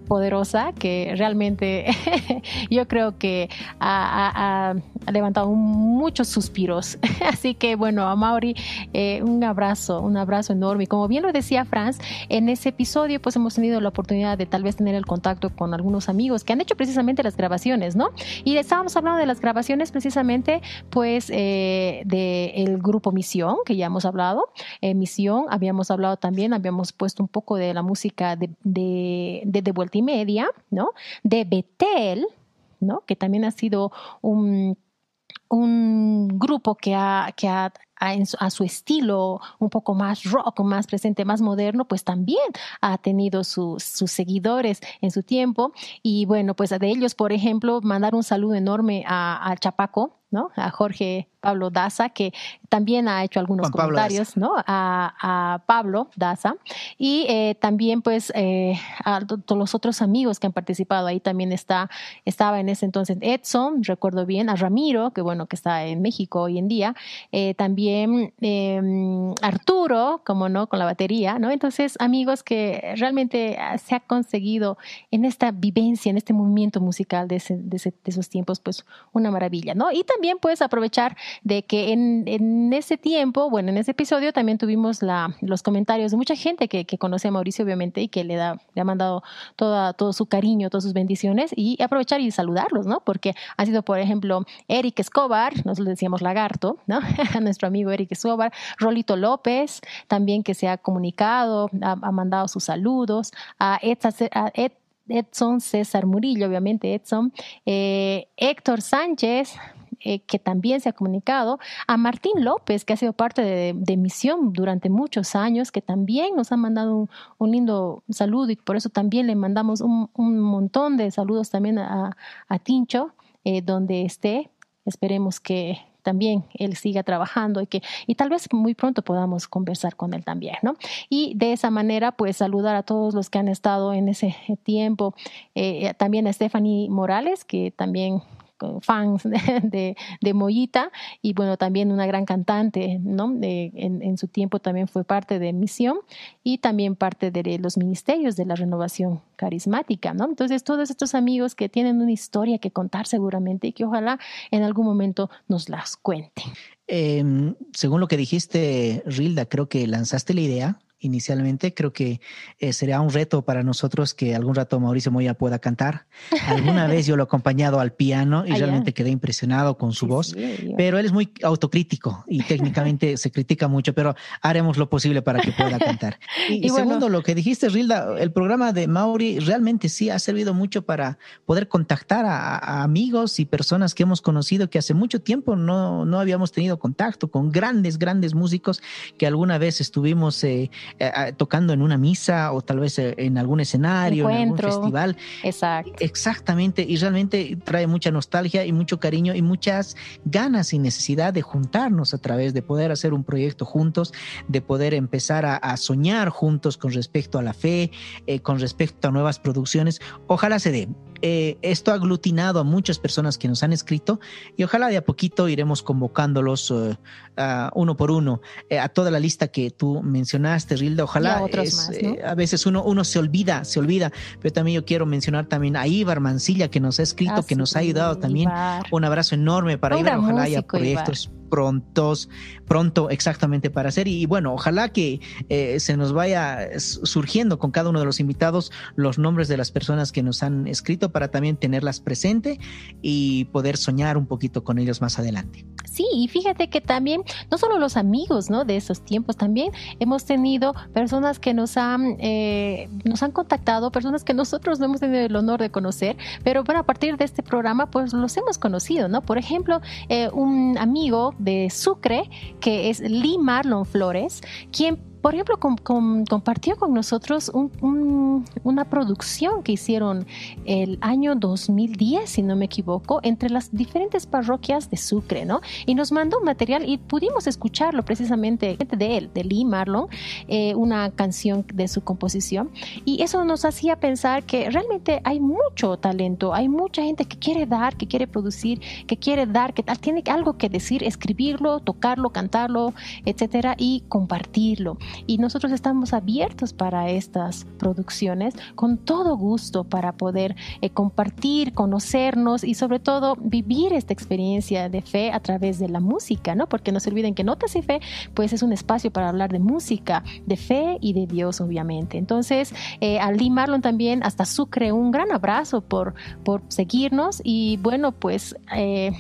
poderosa que realmente yo creo que ha, levantado muchos suspiros. Así que bueno, a Mauri, eh, un abrazo, un abrazo enorme. Como bien lo decía Franz, en ese episodio pues hemos tenido la oportunidad de tal vez tener el contacto con algunos amigos que han hecho precisamente las grabaciones, ¿no? Y estábamos hablando de las grabaciones precisamente pues eh, del grupo Misión, que ya hemos hablado. Misión, habíamos hablado también, habíamos puesto un poco de la música de, de, de Media, ¿no? De Betel, ¿no? Que también ha sido un, un grupo que ha, que ha a, su estilo un poco más rock, más presente, más moderno, pues también ha tenido sus, sus seguidores en su tiempo. Y bueno, pues de ellos, por ejemplo, mandar un saludo enorme a, a Chapaco, ¿no? A Jorge Pablo Daza, que también ha hecho algunos comentarios, ¿no? A, Pablo Daza. Y eh, también, pues, eh, a todos los otros amigos que han participado. Ahí también está, estaba en ese entonces Edson, recuerdo bien, a Ramiro, que bueno, que está en México hoy en día. Eh, también em, Arturo, como no, con la batería, ¿no? Entonces, amigos que realmente se ha conseguido en esta vivencia, en este movimiento musical de, de, esos tiempos, pues, una maravilla, ¿no? Y también, pues, aprovechar de que en, en, ese tiempo, bueno, en ese episodio también tuvimos la, los comentarios de mucha gente que, que, conoce a Mauricio, obviamente, y que le, da, le ha mandado toda, todo su cariño, todas sus bendiciones, y aprovechar y saludarlos, ¿no? Porque ha sido, por ejemplo, Eric Escobar, nos lo decíamos lagarto, ¿no? Nuestro amigo Eric Escobar, Rolito López, también que se ha comunicado, ha, mandado sus saludos, a Edson César Murillo, obviamente Edson, eh, Héctor Sánchez, eh, que también se ha comunicado, a Martín López, que ha sido parte de, Misión durante muchos años, que también nos ha mandado un, lindo saludo y por eso también le mandamos un, montón de saludos también a, Tincho, eh, donde esté. Esperemos que también él siga trabajando y que y tal vez muy pronto podamos conversar con él también, ¿no? Y de esa manera, pues saludar a todos los que han estado en ese tiempo, eh, también a Stephanie Morales, que también fans de, de, Mollita y bueno, también una gran cantante, ¿no? en, su tiempo también fue parte de Misión y también parte de los ministerios de la renovación carismática, ¿no? Entonces, todos estos amigos que tienen una historia que contar seguramente y que ojalá en algún momento nos las cuenten. Em, según lo que dijiste, Rilda, creo que lanzaste la idea inicialmente. Creo que eh, sería un reto para nosotros que algún rato Mauricio Moya pueda cantar. Alguna vez yo lo he acompañado al piano y realmente quedé impresionado con su voz, pero él es muy autocrítico y técnicamente se critica mucho, pero haremos lo posible para que pueda cantar. Y, segundo, lo que dijiste, Rilda, el programa de Mauri realmente sí ha servido mucho para poder contactar a, amigos y personas que hemos conocido que hace mucho tiempo no, no habíamos tenido contacto con grandes, grandes músicos que alguna vez estuvimos eh, eh, eh, tocando en una misa o tal vez eh, en algún escenario, en algún festival. Exacto. Exactamente, y realmente trae mucha nostalgia y mucho cariño y muchas ganas y necesidad de juntarnos a través de poder hacer un proyecto juntos, de poder empezar a, soñar juntos con respecto a la fe, con respecto a nuevas producciones. Ojalá se dé. Esto ha aglutinado a muchas personas que nos han escrito y ojalá de a poquito iremos convocándolos uno por uno a toda la lista que tú mencionaste Rilda, ojalá. Eh, a veces uno, uno se olvida, se olvida, pero también yo quiero mencionar también a Ibar Mancilla que nos ha escrito, ah, que nos ha ayudado también. Un abrazo enorme para Ibar, ojalá haya proyectos prontos, pronto exactamente para hacer. Y, bueno, ojalá que eh, se nos vaya surgiendo con cada uno de los invitados los nombres de las personas que nos han escrito para también tenerlas presente y poder soñar un poquito con ellos más adelante. Sí, y fíjate que también, no solo los amigos ¿no? de esos tiempos, también hemos tenido personas que nos han, eh, nos han contactado, personas que nosotros no hemos tenido el honor de conocer, pero bueno, a partir de este programa, pues los hemos conocido, ¿no? Por ejemplo, eh, un amigo de Sucre, que es Lee Marlon Flores, quien por ejemplo, compartió con nosotros una producción que hicieron el año 2010, si no me equivoco, entre las diferentes parroquias de Sucre, ¿no? Y nos mandó un material y pudimos escucharlo precisamente de él, de Lee Marlon, eh, una canción de su composición. Y eso nos hacía pensar que realmente hay mucho talento, hay mucha gente que quiere dar, que quiere producir, que quiere dar, que tiene algo que decir, escribirlo, tocarlo, cantarlo, etcétera, y compartirlo y nosotros estamos abiertos para estas producciones con todo gusto para poder eh, compartir, conocernos y sobre todo vivir esta experiencia de fe a través de la música, ¿no? Porque no se olviden que Notas y Fe pues es un espacio para hablar de música, de fe y de Dios obviamente. Entonces, eh, a Lee Marlon también hasta Sucre un gran abrazo por, por seguirnos y bueno, pues... Eh,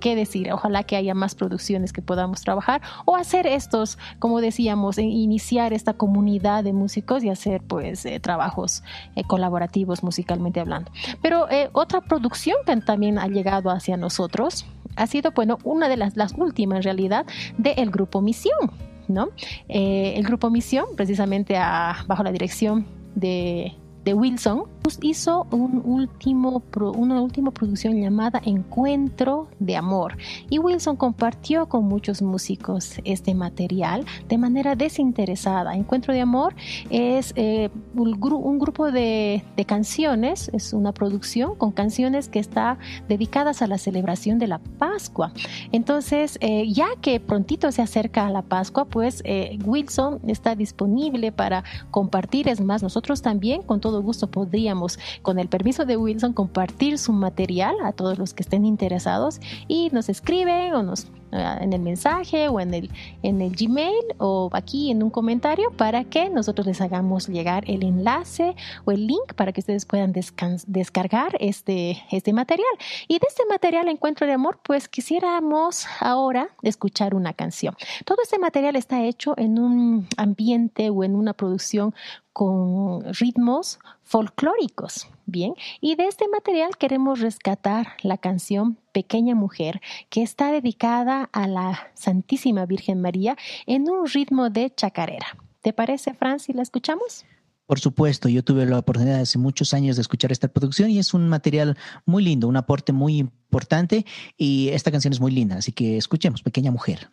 qué decir, ojalá que haya más producciones que podamos trabajar o hacer estos, como decíamos, e iniciar esta comunidad de músicos y hacer pues eh, trabajos eh, colaborativos musicalmente hablando. Pero eh, otra producción que también ha llegado hacia nosotros ha sido, bueno, una de las, últimas en realidad del grupo Misión. ¿no? el grupo Misión, precisamente bajo la dirección de Wilson, hizo un último una última producción llamada Encuentro de Amor y Wilson compartió con muchos músicos este material de manera desinteresada. Encuentro de Amor es eh, un, grupo de, canciones, es una producción con canciones que está dedicadas a la celebración de la Pascua. Entonces, eh, ya que prontito se acerca a la Pascua, pues eh, Wilson está disponible para compartir. Es más, nosotros también con todo gusto podríamos, con el permiso de Wilson, compartir su material a todos los que estén interesados y nos escriben o nos eh, en el mensaje o en el, en el Gmail o aquí en un comentario para que nosotros les hagamos llegar el enlace o el link para que ustedes puedan descargar este, este material. Y de este material Encuentro de Amor, pues quisiéramos ahora escuchar una canción. Todo este material está hecho en un ambiente o en una producción con ritmos folclóricos. Bien, y de este material queremos rescatar la canción Pequeña Mujer, que está dedicada a la Santísima Virgen María en un ritmo de chacarera. ¿Te parece, Fran, si la escuchamos? Por supuesto, yo tuve la oportunidad hace muchos años de escuchar esta producción y es un material muy lindo, un aporte muy importante y esta canción es muy linda, así que escuchemos, Pequeña Mujer.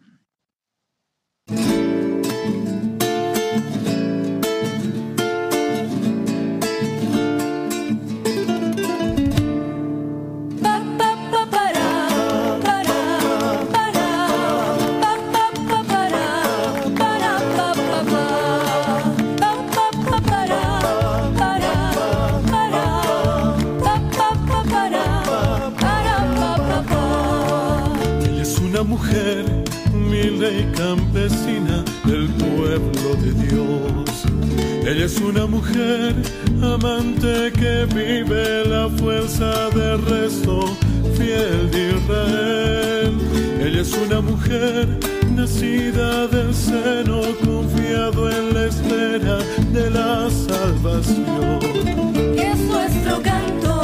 Y campesina del pueblo de Dios. Ella es una mujer amante que vive la fuerza del resto fiel de Israel. Ella es una mujer nacida del seno, confiado en la espera de la salvación. Es nuestro canto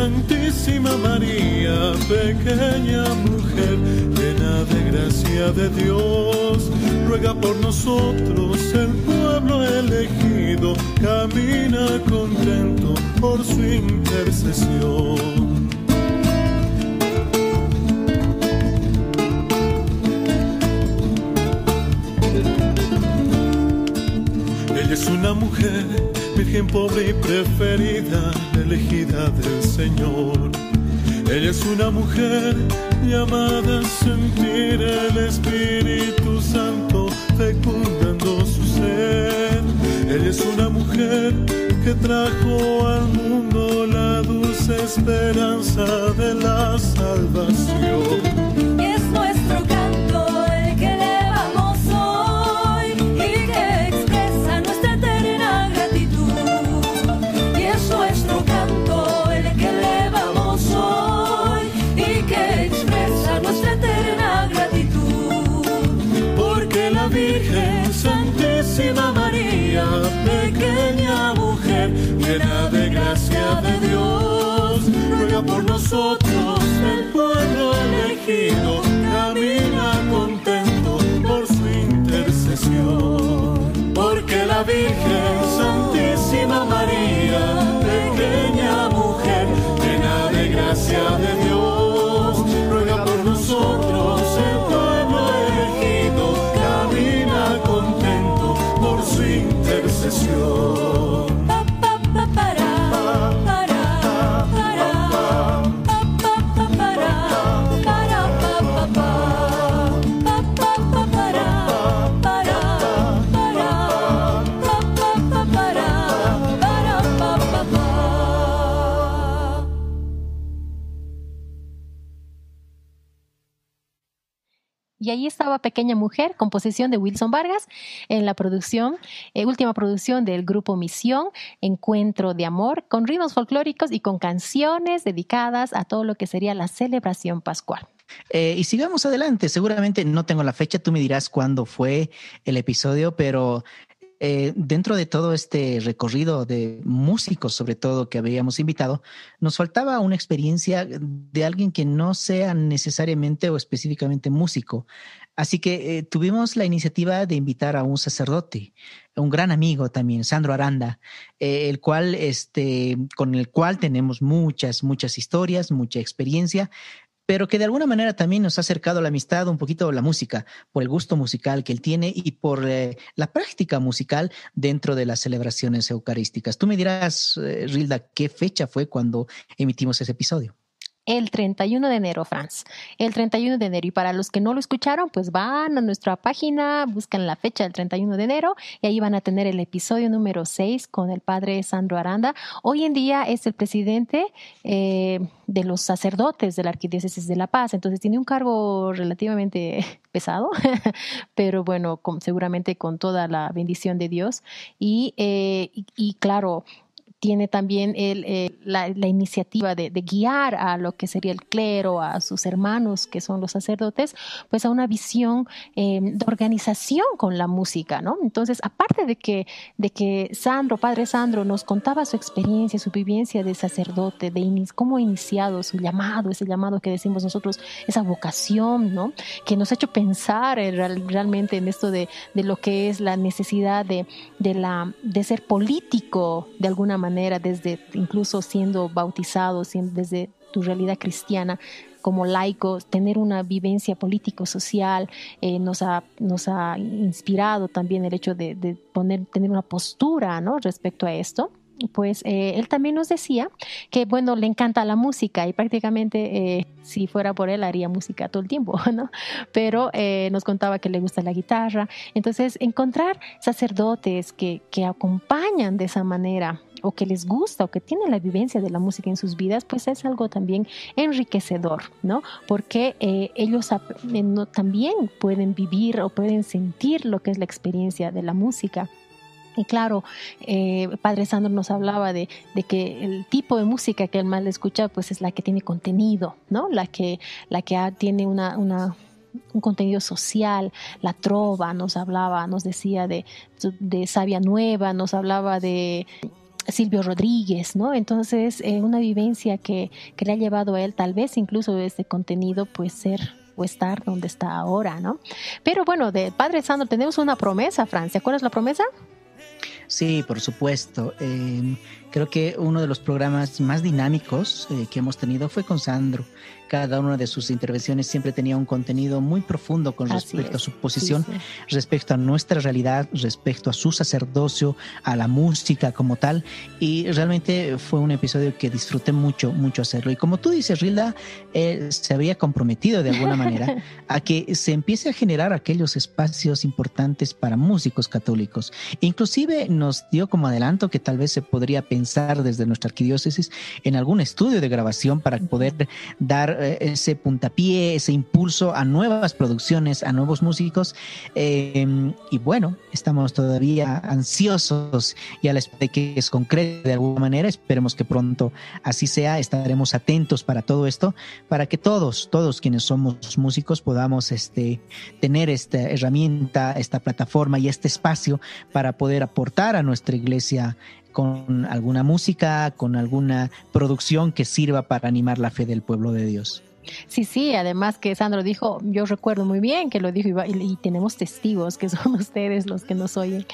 Santísima María, pequeña mujer, llena de gracia de Dios, ruega por nosotros el pueblo elegido, camina contento por su intercesión. Ella es una mujer, virgen pobre y preferida, elegida del Señor. Ella es una mujer llamada a sentir el Espíritu Santo fecundando su ser. Ella es una mujer que trajo al mundo la dulce esperanza de la salvación. Gracia de Dios, ruega por nosotros el pueblo elegido, camina contento por su intercesión. Porque la Virgen Santísima Y ahí estaba Pequeña Mujer, composición de Wilson Vargas, en la producción, eh, última producción del grupo Misión, Encuentro de Amor, con ritmos folclóricos y con canciones dedicadas a todo lo que sería la celebración pascual. Eh, y sigamos adelante. Seguramente no tengo la fecha, tú me dirás cuándo fue el episodio, pero eh, dentro de todo este recorrido de músicos, sobre todo que habíamos invitado, nos faltaba una experiencia de alguien que no sea necesariamente o específicamente músico. Así que eh, tuvimos la iniciativa de invitar a un sacerdote, un gran amigo también, Sandro Aranda, eh, el cual, este, con el cual tenemos muchas, muchas historias, mucha experiencia, pero que de alguna manera también nos ha acercado la amistad un poquito a la música, por el gusto musical que él tiene y por eh, la práctica musical dentro de las celebraciones eucarísticas. Tú me dirás, eh, Rilda, ¿qué fecha fue cuando emitimos ese episodio? El 31 de enero, Franz. El 31 de enero. Y para los que no lo escucharon, pues van a nuestra página, buscan la fecha del 31 de enero y ahí van a tener el episodio número 6 con el padre Sandro Aranda. Hoy en día es el presidente eh, de los sacerdotes de la Arquidiócesis de La Paz, entonces tiene un cargo relativamente pesado, pero bueno, seguramente con toda la bendición de Dios. y, eh, y claro, tiene también el, eh, la, iniciativa de, guiar a lo que sería el clero, a sus hermanos que son los sacerdotes, pues a una visión em, de organización con la música, ¿no? Entonces, aparte de que, de que Sandro, padre Sandro, nos contaba su experiencia, su vivencia de sacerdote, de cómo ha iniciado su llamado, ese llamado que decimos nosotros, esa vocación, ¿no? Que nos ha hecho pensar eh, realmente en esto de, de, lo que es la necesidad de, de, la, de ser político de alguna manera desde incluso siendo bautizado, desde tu realidad cristiana, como laicos, tener una vivencia político-social, eh, nos, ha, nos ha inspirado también el hecho de, poner, tener una postura ¿no? respecto a esto pues eh, él también nos decía que, bueno, le encanta la música y prácticamente eh, si fuera por él haría música todo el tiempo, ¿no? Pero eh, nos contaba que le gusta la guitarra. Entonces, encontrar sacerdotes que, que acompañan de esa manera o que les gusta o que tienen la vivencia de la música en sus vidas, pues es algo también enriquecedor, ¿no? Porque ellos también pueden vivir o pueden sentir lo que es la experiencia de la música. Y claro, eh, Padre Sandro nos hablaba de, que el tipo de música que más le escucha, pues es la que tiene contenido, ¿no? La que, la que tiene una un contenido social, la trova, nos hablaba, nos decía de, de Sabia Nueva, nos hablaba de Silvio Rodríguez, ¿no? Entonces, eh, una vivencia que, que, le ha llevado a él, tal vez incluso este contenido, pues ser o estar donde está ahora, ¿no? Pero bueno, de Padre Sandro tenemos una promesa, Francia. ¿Cuál es la promesa? Sí, por supuesto. Eh, creo que uno de los programas más dinámicos eh, que hemos tenido fue con Sandro cada una de sus intervenciones siempre tenía un contenido muy profundo con respecto a su posición, respecto a nuestra realidad, respecto a su sacerdocio, a la música como tal. Y realmente fue un episodio que disfruté mucho, mucho hacerlo. Y como tú dices, Rilda eh, se había comprometido de alguna manera a que se empiece a generar aquellos espacios importantes para músicos católicos. Inclusive nos dio como adelanto que tal vez se podría pensar desde nuestra arquidiócesis en algún estudio de grabación para poder dar eh, ese puntapié, ese impulso a nuevas producciones, a nuevos músicos. Em, y bueno, estamos todavía ansiosos y a la espera de que es concreto de alguna manera. Esperemos que pronto así sea. Estaremos atentos para todo esto, para que todos, todos quienes somos músicos podamos este, tener esta herramienta, esta plataforma y este espacio para poder aportar a nuestra iglesia con alguna música, con alguna producción que sirva para animar la fe del pueblo de Dios. Sí, sí, además que Sandro dijo, yo recuerdo muy bien que lo dijo y, tenemos testigos que son ustedes los que nos oyen.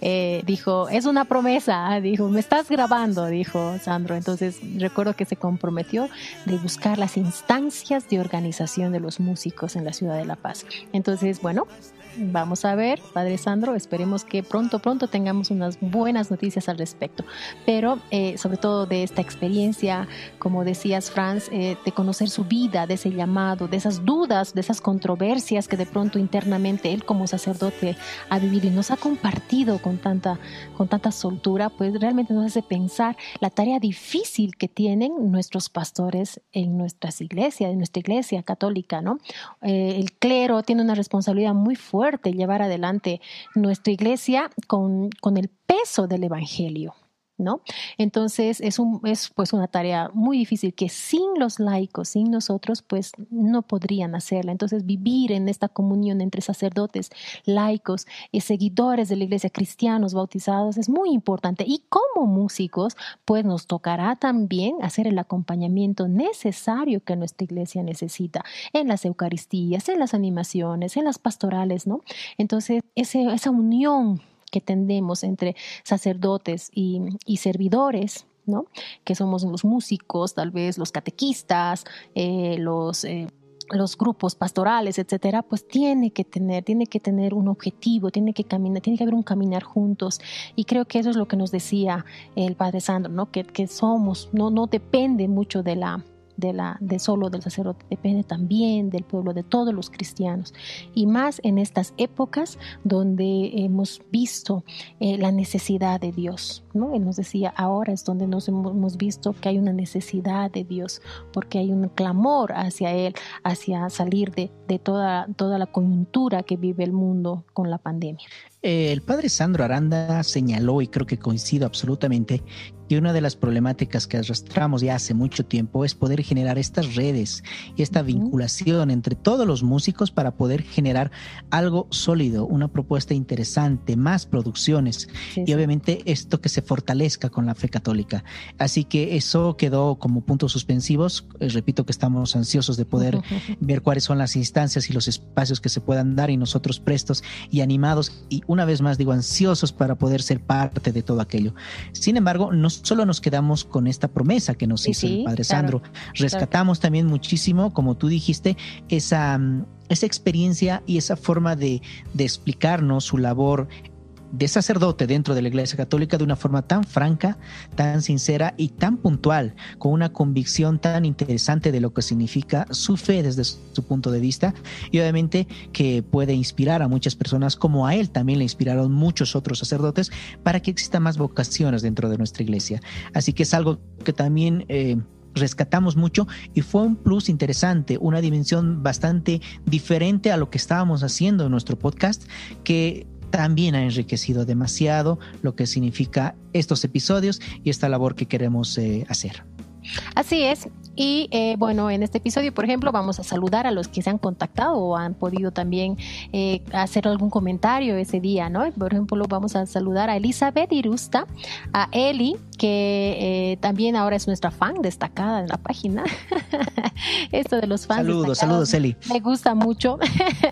Eh, dijo, es una promesa, dijo, me estás grabando, dijo Sandro. Entonces recuerdo que se comprometió de buscar las instancias de organización de los músicos en la ciudad de La Paz. Entonces, bueno, Vamos a ver, Padre Sandro, esperemos que pronto, pronto tengamos unas buenas noticias al respecto. Pero eh, sobre todo de esta experiencia, como decías, Franz, eh, de conocer su vida, de ese llamado, de esas dudas, de esas controversias que de pronto internamente él como sacerdote ha vivido y nos ha compartido con tanta, con tanta soltura, pues realmente nos hace pensar la tarea difícil que tienen nuestros pastores en nuestras iglesias, en nuestra iglesia católica, ¿no? Eh, el clero tiene una responsabilidad muy fuerte llevar adelante nuestra iglesia con, con el peso del Evangelio. ¿No? Entonces es, un, es pues una tarea muy difícil que sin los laicos, sin nosotros, pues no podrían hacerla. Entonces vivir en esta comunión entre sacerdotes, laicos y seguidores de la iglesia, cristianos bautizados, es muy importante. Y como músicos, pues nos tocará también hacer el acompañamiento necesario que nuestra iglesia necesita en las Eucaristías, en las animaciones, en las pastorales, ¿no? Entonces esa unión que tendemos entre sacerdotes y, servidores, ¿no? Que somos los músicos, tal vez los catequistas, eh, los eh, los grupos pastorales, etcétera, pues tiene que tener, tiene que tener un objetivo, tiene que caminar, tiene que haber un caminar juntos. Y creo que eso es lo que nos decía el padre Sandro, ¿no? Que, que somos, no, no depende mucho de la, de, la, de solo del sacerdote, depende también del pueblo, de todos los cristianos. Y más en estas épocas donde hemos visto eh, la necesidad de Dios. ¿No? Él nos decía, ahora es donde nos hemos visto que hay una necesidad de Dios, porque hay un clamor hacia Él, hacia salir de, de toda, toda la coyuntura que vive el mundo con la pandemia. El padre Sandro Aranda señaló, y creo que coincido absolutamente, que una de las problemáticas que arrastramos ya hace mucho tiempo es poder generar estas redes y esta vinculación entre todos los músicos para poder generar algo sólido, una propuesta interesante, más producciones y obviamente esto que se fortalezca con la fe católica. Así que eso quedó como puntos suspensivos. Eh, repito que estamos ansiosos de poder ver cuáles son las instancias y los espacios que se puedan dar y nosotros prestos y animados y una vez más digo ansiosos para poder ser parte de todo aquello. Sin embargo, no solo nos quedamos con esta promesa que nos hizo el Padre Sandro, rescatamos también muchísimo, como tú dijiste, esa, mm, esa experiencia y esa forma de, de explicarnos su labor de sacerdote dentro de la Iglesia Católica de una forma tan franca, tan sincera y tan puntual, con una convicción tan interesante de lo que significa su fe desde su punto de vista y obviamente que puede inspirar a muchas personas como a él también le inspiraron muchos otros sacerdotes para que existan más vocaciones dentro de nuestra iglesia. Así que es algo que también... Eh, rescatamos mucho y fue un plus interesante, una dimensión bastante diferente a lo que estábamos haciendo en nuestro podcast, que también ha enriquecido demasiado lo que significa estos episodios y esta labor que queremos eh, hacer. Así es, y eh, bueno, en este episodio, por ejemplo, vamos a saludar a los que se han contactado o han podido también eh, hacer algún comentario ese día, ¿no? Por ejemplo, vamos a saludar a Elizabeth Irusta, a Eli, que eh, también ahora es nuestra fan destacada en la página. Esto de los fans. Saludos, saludos, Eli. Me gusta mucho,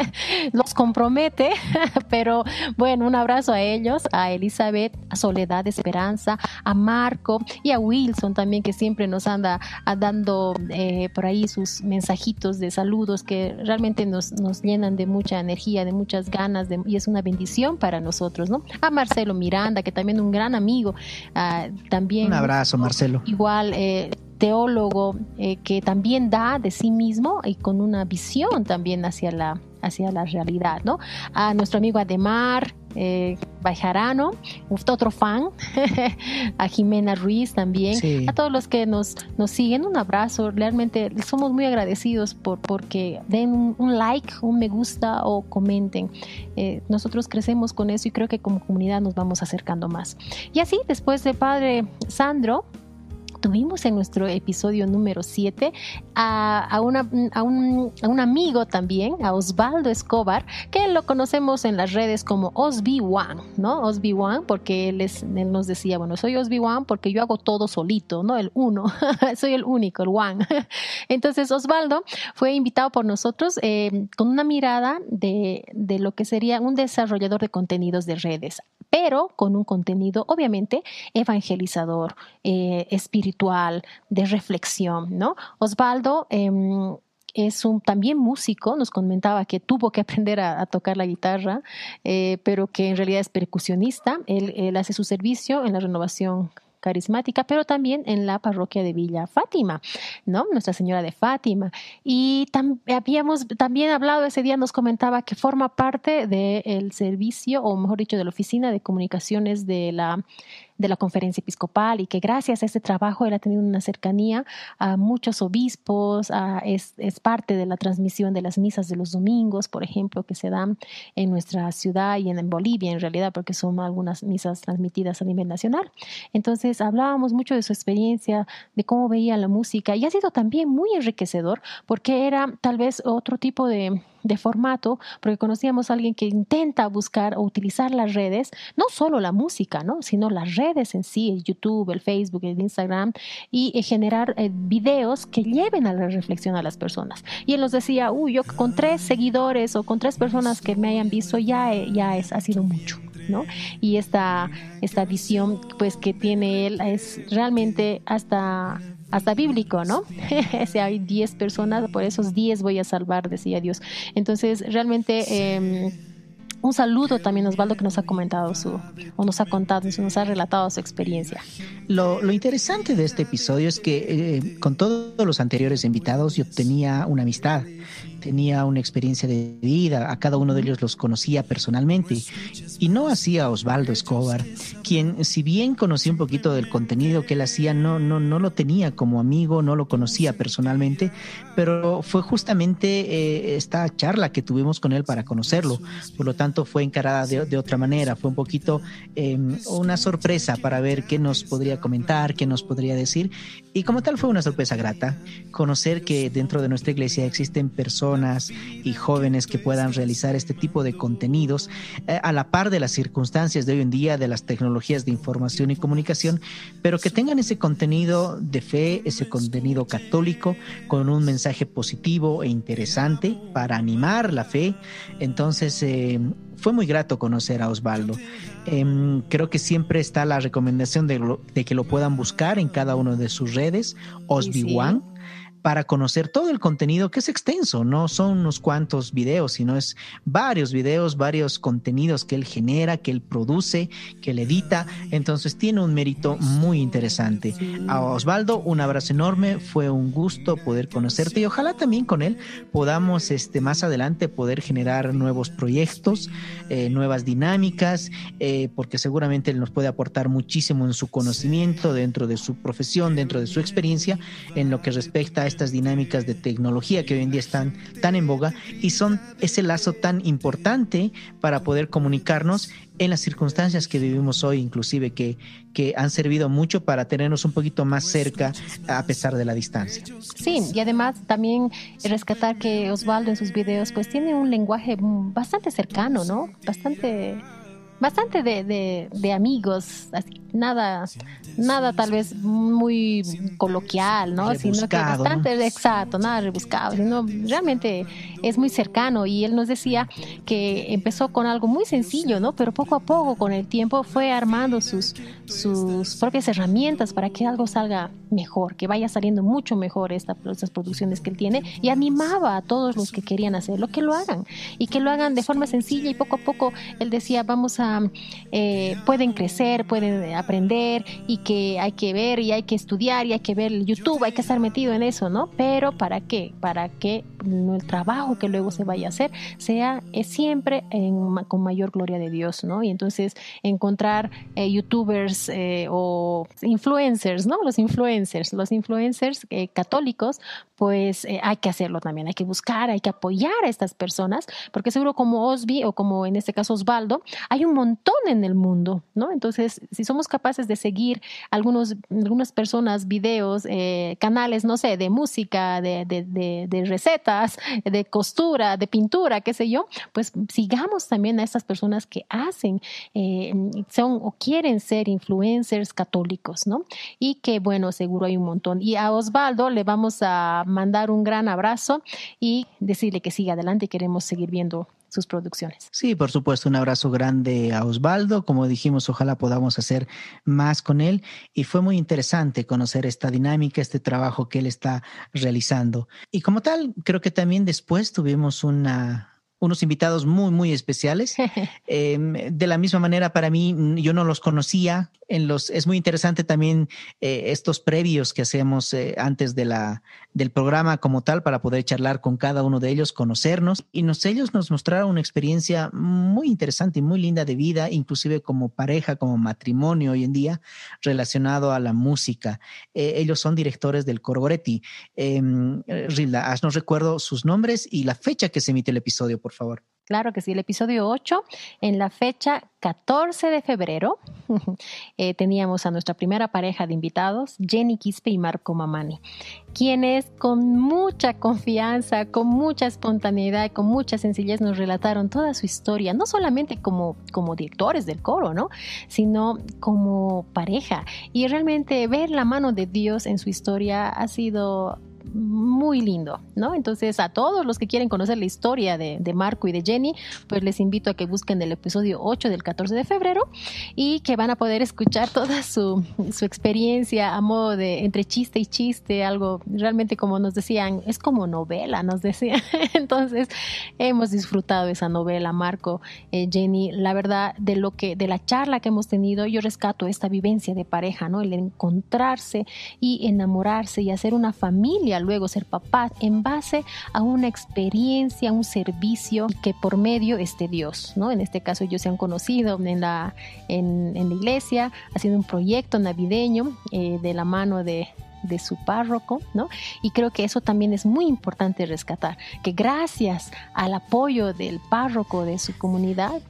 los compromete, pero bueno, un abrazo a ellos, a Elizabeth, a Soledad Esperanza, a Marco y a Wilson también, que siempre nos anda dando eh, por ahí sus mensajitos de saludos que realmente nos, nos llenan de mucha energía, de muchas ganas y es una bendición para nosotros, ¿no? A Marcelo Miranda, que también un gran amigo, ah, también. Un abrazo, Marcelo. Igual, eh, teólogo eh, que también da de sí mismo y con una visión también hacia la, hacia la realidad, ¿no? A nuestro amigo Ademar, eh, Bajarano, otro fan, a Jimena Ruiz también, a todos los que nos, nos siguen, un abrazo, realmente somos muy agradecidos por porque den un, like, un me gusta o comenten. Eh, nosotros crecemos con eso y creo que como comunidad nos vamos acercando más. Y así, después de Padre Sandro, tuvimos en nuestro episodio número 7 a, a, un, a, un, amigo también, a Osvaldo Escobar, que lo conocemos en las redes como Osby One, ¿no? Osby One, porque él, es, él nos decía, bueno, soy Osby One porque yo hago todo solito, ¿no? El uno, soy el único, el One. Entonces, Osvaldo fue invitado por nosotros eh, con una mirada de, de lo que sería un desarrollador de contenidos de redes pero con un contenido obviamente evangelizador, eh, espiritual, de reflexión, ¿no? Osvaldo em, es un también músico, nos comentaba que tuvo que aprender a, tocar la guitarra, eh, pero que en realidad es percusionista. él, hace su servicio en la renovación carismática, pero también en la parroquia de Villa Fátima, ¿no? Nuestra Señora de Fátima. Y habíamos también hablado ese día, nos comentaba que forma parte del servicio, o mejor dicho, de la oficina de comunicaciones de la de la conferencia episcopal y que gracias a este trabajo él ha tenido una cercanía a muchos obispos, es, es, parte de la transmisión de las misas de los domingos, por ejemplo, que se dan en nuestra ciudad y en, Bolivia en realidad, porque son algunas misas transmitidas a nivel nacional. Entonces hablábamos mucho de su experiencia, de cómo veía la música y ha sido también muy enriquecedor porque era tal vez otro tipo de, de formato, porque conocíamos a alguien que intenta buscar o utilizar las redes, no solo la música, ¿no? sino las redes en sí, el YouTube, el Facebook, el Instagram, y eh, generar eh, videos que lleven a la reflexión a las personas. Y él nos decía, uy, yo con tres seguidores o con tres personas que me hayan visto ya, eh, ya es, ha sido mucho. ¿no? Y esta, esta visión pues que tiene él es realmente hasta hasta bíblico, ¿no? si hay 10 personas, por esos 10 voy a salvar, decía Dios. Entonces, realmente... Eh, un saludo también Osvaldo que nos ha comentado su, o nos ha contado, nos ha relatado su experiencia. Lo, lo interesante de este episodio es que eh, con todos los anteriores invitados yo tenía una amistad tenía una experiencia de vida, a cada uno de ellos los conocía personalmente. Y no hacía Osvaldo Escobar, quien si bien conocía un poquito del contenido que él hacía, no, no, no lo tenía como amigo, no lo conocía personalmente, pero fue justamente eh, esta charla que tuvimos con él para conocerlo, por lo tanto fue encarada de, de otra manera, fue un poquito eh, una sorpresa para ver qué nos podría comentar, qué nos podría decir. Y como tal fue una sorpresa grata conocer que dentro de nuestra iglesia existen personas y jóvenes que puedan realizar este tipo de contenidos eh, a la par de las circunstancias de hoy en día, de las tecnologías de información y comunicación, pero que tengan ese contenido de fe, ese contenido católico con un mensaje positivo e interesante para animar la fe. Entonces, eh, fue muy grato conocer a Osvaldo. Em, creo que siempre está la recomendación de, de, que lo puedan buscar en cada una de sus redes, Osby One para conocer todo el contenido que es extenso, no son unos cuantos videos, sino es varios videos, varios contenidos que él genera, que él produce, que él edita, entonces tiene un mérito muy interesante. A Osvaldo, un abrazo enorme, fue un gusto poder conocerte y ojalá también con él podamos este, más adelante poder generar nuevos proyectos, eh, nuevas dinámicas, eh, porque seguramente él nos puede aportar muchísimo en su conocimiento, dentro de su profesión, dentro de su experiencia, en lo que respecta a estas dinámicas de tecnología que hoy en día están tan en boga y son ese lazo tan importante para poder comunicarnos en las circunstancias que vivimos hoy, inclusive que, que han servido mucho para tenernos un poquito más cerca a pesar de la distancia. Sí, y además también rescatar que Osvaldo en sus videos pues tiene un lenguaje bastante cercano, ¿no? Bastante bastante de, de, de amigos, así, nada, nada tal vez muy coloquial, ¿no? Rebuscado, sino que bastante ¿no? exacto, nada rebuscado, sino realmente es muy cercano y él nos decía que empezó con algo muy sencillo, ¿no? Pero poco a poco con el tiempo fue armando sus, sus propias herramientas para que algo salga mejor, que vaya saliendo mucho mejor esta, estas producciones que él tiene y animaba a todos los que querían hacerlo que lo hagan y que lo hagan de forma sencilla y poco a poco él decía vamos a eh, pueden crecer, pueden aprender y que hay que ver y hay que estudiar y hay que ver YouTube, hay que estar metido en eso, ¿no? Pero ¿para qué? Para que el trabajo que luego se vaya a hacer sea es siempre con mayor gloria de Dios, ¿no? Y entonces encontrar eh, youtubers eh, o influencers, ¿no? Los influencers, los influencers eh, católicos, pues eh, hay que hacerlo también, hay que buscar, hay que apoyar a estas personas, porque seguro como Osby o como en este caso Osvaldo, hay un montón en el mundo, ¿no? Entonces, si somos capaces de seguir algunos, algunas personas, videos, eh, canales, no sé, de música, de, de, de, de recetas, de costura, de pintura, qué sé yo, pues sigamos también a estas personas que hacen, eh, son o quieren ser influencers católicos, ¿no? Y que, bueno, seguro hay un montón. Y a Osvaldo le vamos a mandar un gran abrazo y decirle que siga adelante y queremos seguir viendo sus producciones. Sí, por supuesto, un abrazo grande a Osvaldo. Como dijimos, ojalá podamos hacer más con él. Y fue muy interesante conocer esta dinámica, este trabajo que él está realizando. Y como tal, creo que también después tuvimos una, unos invitados muy, muy especiales. eh, de la misma manera, para mí, yo no los conocía. En los, es muy interesante también eh, estos previos que hacemos eh, antes de la, del programa como tal para poder charlar con cada uno de ellos, conocernos. Y nos, ellos nos mostraron una experiencia muy interesante y muy linda de vida, inclusive como pareja, como matrimonio hoy en día, relacionado a la música. Eh, ellos son directores del Coro Goretti. Rilda, haznos recuerdo sus nombres y la fecha que se emite el episodio, por favor. Claro que sí, el episodio 8 en la fecha 14 de febrero eh, teníamos a nuestra primera pareja de invitados, Jenny Quispe y Marco Mamani, quienes con mucha confianza, con mucha espontaneidad, con mucha sencillez nos relataron toda su historia, no solamente como, como directores del coro, ¿no? sino como pareja. Y realmente ver la mano de Dios en su historia ha sido muy lindo, ¿no? Entonces, a todos los que quieren conocer la historia de, Marco y de Jenny, pues les invito a que busquen el episodio 8 del 14 de febrero y que van a poder escuchar toda su, su experiencia a modo de entre chiste y chiste, algo realmente como nos decían, es como novela, nos decían. Entonces, hemos disfrutado esa novela, Marco, eh, Jenny, la verdad, de lo que, de la charla que hemos tenido, yo rescato esta vivencia de pareja, ¿no? El encontrarse y enamorarse y hacer una familia luego ser papá en base a una experiencia, un servicio que por medio esté Dios, ¿no? En este caso ellos se han conocido en la, en, la iglesia, haciendo un proyecto navideño eh, de la mano de, de su párroco, ¿no? Y creo que eso también es muy importante rescatar, que gracias al apoyo del párroco de su comunidad,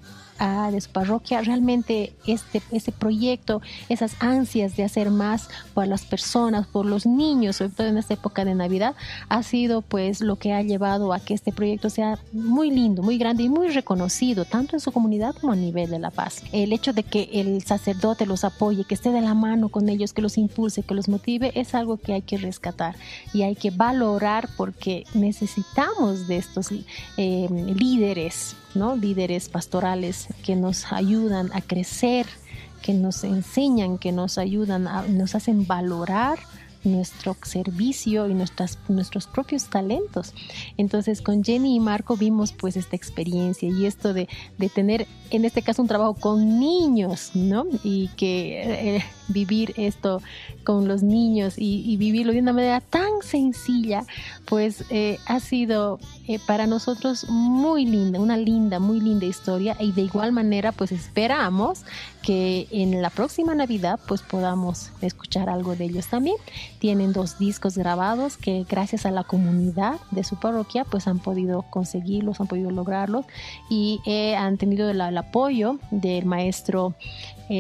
de su parroquia, realmente este, este proyecto, esas ansias de hacer más por las personas, por los niños, sobre todo en esta época de Navidad, ha sido pues lo que ha llevado a que este proyecto sea muy lindo, muy grande y muy reconocido, tanto en su comunidad como a nivel de La Paz. El hecho de que el sacerdote los apoye, que esté de la mano con ellos, que los impulse, que los motive, es algo que hay que rescatar y hay que valorar porque necesitamos de estos eh, líderes ¿no? líderes pastorales que nos ayudan a crecer, que nos enseñan, que nos ayudan, a, nos hacen valorar nuestro servicio y nuestras, nuestros propios talentos. Entonces con Jenny y Marco vimos pues esta experiencia y esto de, de tener en este caso un trabajo con niños, ¿no? Y que eh, vivir esto con los niños y, vivirlo de una manera tan sencilla, pues eh, ha sido eh, para nosotros muy linda, una linda, muy linda historia y de igual manera pues esperamos que en la próxima Navidad pues podamos escuchar algo de ellos también. Tienen dos discos grabados que gracias a la comunidad de su parroquia pues han podido conseguirlos, han podido lograrlos y eh, han tenido el, apoyo del maestro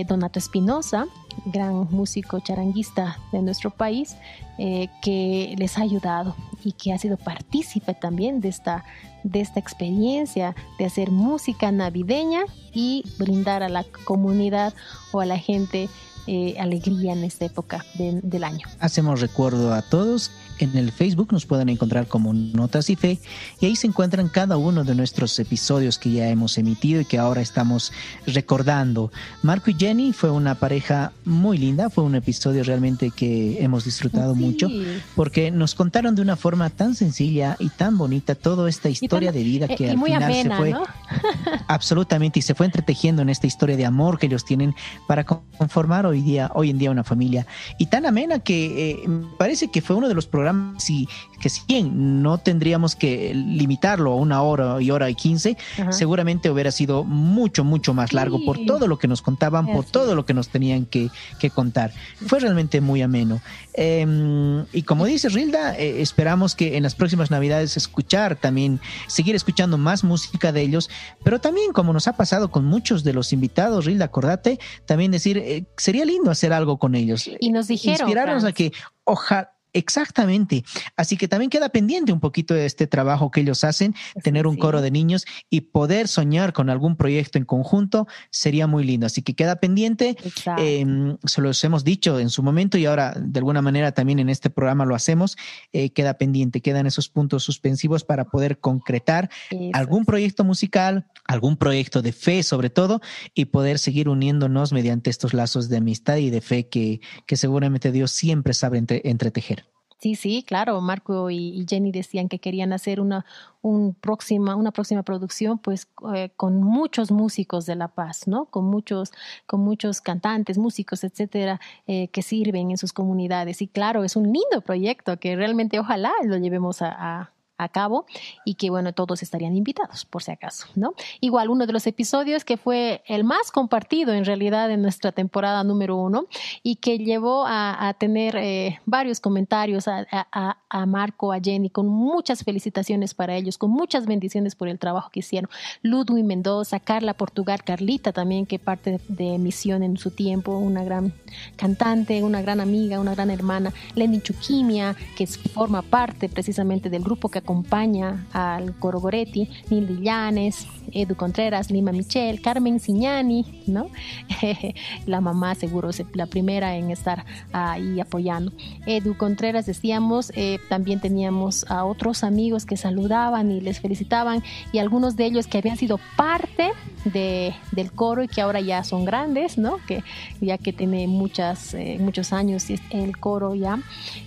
Donato Espinosa gran músico charanguista de nuestro país, eh, que les ha ayudado y que ha sido partícipe también de esta, de esta experiencia de hacer música navideña y brindar a la comunidad o a la gente eh, alegría en esta época del año. Hacemos recuerdo a todos en el Facebook nos pueden encontrar como Notas y Fe y ahí se encuentran cada uno de nuestros episodios que ya hemos emitido y que ahora estamos recordando. Marco y Jenny fue una pareja muy linda, fue un episodio realmente que hemos disfrutado mucho porque nos contaron de una forma tan sencilla y tan bonita toda esta historia de vida que al final se fue absolutamente y se fue entretejiendo en esta historia de amor que ellos tienen para conformar hoy día hoy en día una familia. Y tan amena que eh, me parece que fue uno de los programas si, que si bien no tendríamos que limitarlo a una hora y hora y quince, seguramente hubiera sido mucho, mucho más largo por todo lo que nos contaban, por todo lo que nos tenían que, contar. Fue realmente muy ameno. Em, y como dice Rilda, eh, esperamos que en las próximas Navidades escuchar también, seguir escuchando más música de ellos, pero también como nos ha pasado con muchos de los invitados, Rilda, acordate, también decir, eh, sería lindo hacer algo con ellos. Y nos dijeron. Inspirarnos a que ojalá Exactamente. Así que también queda pendiente un poquito de este trabajo que ellos hacen, tener un coro de niños y poder soñar con algún proyecto en conjunto sería muy lindo. Así que queda pendiente. Eh, se los hemos dicho en su momento y ahora de alguna manera también en este programa lo hacemos. Eh, queda pendiente, quedan esos puntos suspensivos para poder concretar algún proyecto musical, algún proyecto de fe sobre todo y poder seguir uniéndonos mediante estos lazos de amistad y de fe que, que seguramente Dios siempre sabe entretejer. Sí, sí, claro. Marco y, Jenny decían que querían hacer una, próxima, una próxima producción, pues, eh, con muchos músicos de La Paz, ¿no? Con muchos, con muchos cantantes, músicos, etcétera, eh, que sirven en sus comunidades. Y claro, es un lindo proyecto que realmente ojalá lo llevemos a cabo y que bueno, todos estarían invitados por si acaso, ¿no? Igual uno de los episodios que fue el más compartido en realidad en nuestra temporada número uno y que llevó a, tener eh, varios comentarios a, a, Marco, a Jenny, con muchas felicitaciones para ellos, con muchas bendiciones por el trabajo que hicieron. Ludwig Mendoza, Carla Portugal, Carlita también, que parte de Misión en su tiempo, una gran cantante, una gran amiga, una gran hermana, Lenny Chukimia, que forma parte precisamente del grupo que acompaña al Coro Goretti, Nil Villanes, Edu Contreras, Lima Michel, Carmen Signani, ¿no? la mamá seguro la primera en estar ahí apoyando. Edu Contreras decíamos, eh, también teníamos a otros amigos que saludaban y les felicitaban y algunos de ellos que habían sido parte de, del coro y que ahora ya son grandes, ¿no? Que ya que tiene muchas, eh, muchos años el coro ya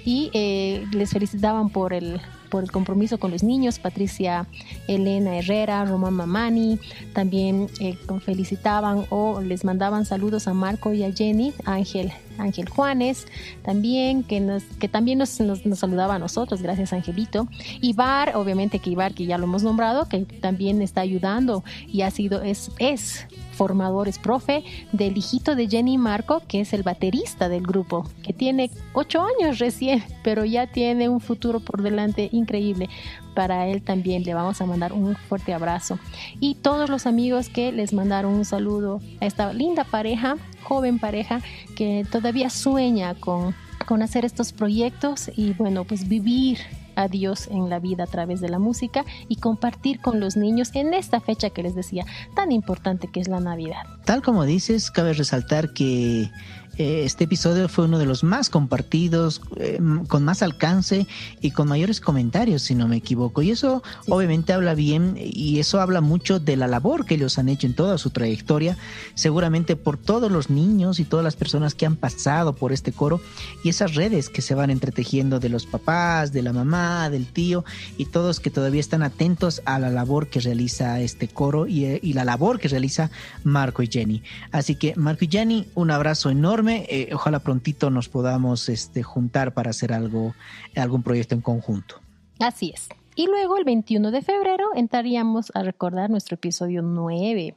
y eh, les felicitaban por el por el compromiso con los niños, Patricia Elena Herrera, Román Mamani, también eh, felicitaban o les mandaban saludos a Marco y a Jenny, Ángel, Ángel Juanes, también que, nos, que también nos, nos, saludaba a nosotros, gracias Angelito. Ibar, obviamente que Ibar, que ya lo hemos nombrado, que también está ayudando y ha sido, es, es formador, es profe del hijito de Jenny Marco, que es el baterista del grupo, que tiene ocho años recién, pero ya tiene un futuro por delante increíble. Para él también le vamos a mandar un fuerte abrazo. Y todos los amigos que les mandaron un saludo a esta linda pareja, joven pareja, que todavía sueña con, con hacer estos proyectos y bueno, pues vivir a Dios en la vida a través de la música y compartir con los niños en esta fecha que les decía tan importante que es la Navidad. Tal como dices, cabe resaltar que este episodio fue uno de los más compartidos, eh, con más alcance y con mayores comentarios, si no me equivoco. Y eso obviamente habla bien y eso habla mucho de la labor que ellos han hecho en toda su trayectoria, seguramente por todos los niños y todas las personas que han pasado por este coro y esas redes que se van entretejiendo de los papás, de la mamá, del tío y todos que todavía están atentos a la labor que realiza este coro y, y la labor que realiza Marco y Jenny. Así que Marco y Jenny, un abrazo enorme eh, ojalá prontito nos podamos este, juntar para hacer algo, algún proyecto en conjunto. Así es. Y luego el 21 de febrero entraríamos a recordar nuestro episodio 9.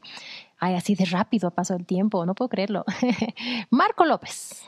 Ay, así de rápido pasó el tiempo, no puedo creerlo. Marco López,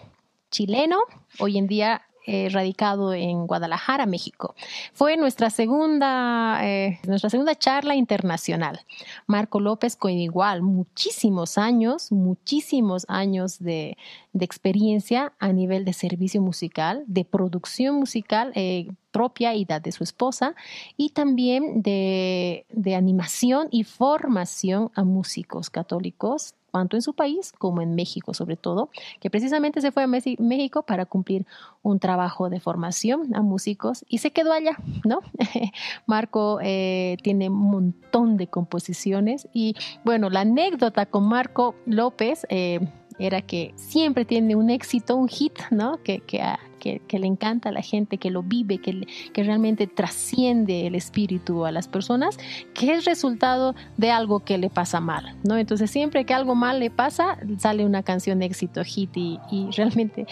chileno, hoy en día eh, radicado en Guadalajara, México. Fue nuestra segunda, eh, nuestra segunda charla internacional. Marco López con igual muchísimos años, muchísimos años de, experiencia a nivel de servicio musical, de producción musical. Eh, propia y de su esposa, y también de, de animación y formación a músicos católicos tanto en su país como en México sobre todo, que precisamente se fue a México para cumplir un trabajo de formación a músicos y se quedó allá, ¿no? Marco eh, tiene un montón de composiciones y bueno, la anécdota con Marco López eh, era que siempre tiene un éxito, un hit, ¿no? Que, que, que, le encanta a la gente, que lo vive, que, que realmente trasciende el espíritu a las personas, que es resultado de algo que le pasa mal, ¿no? Entonces siempre que algo mal le pasa, sale una canción de éxito, hit, y, realmente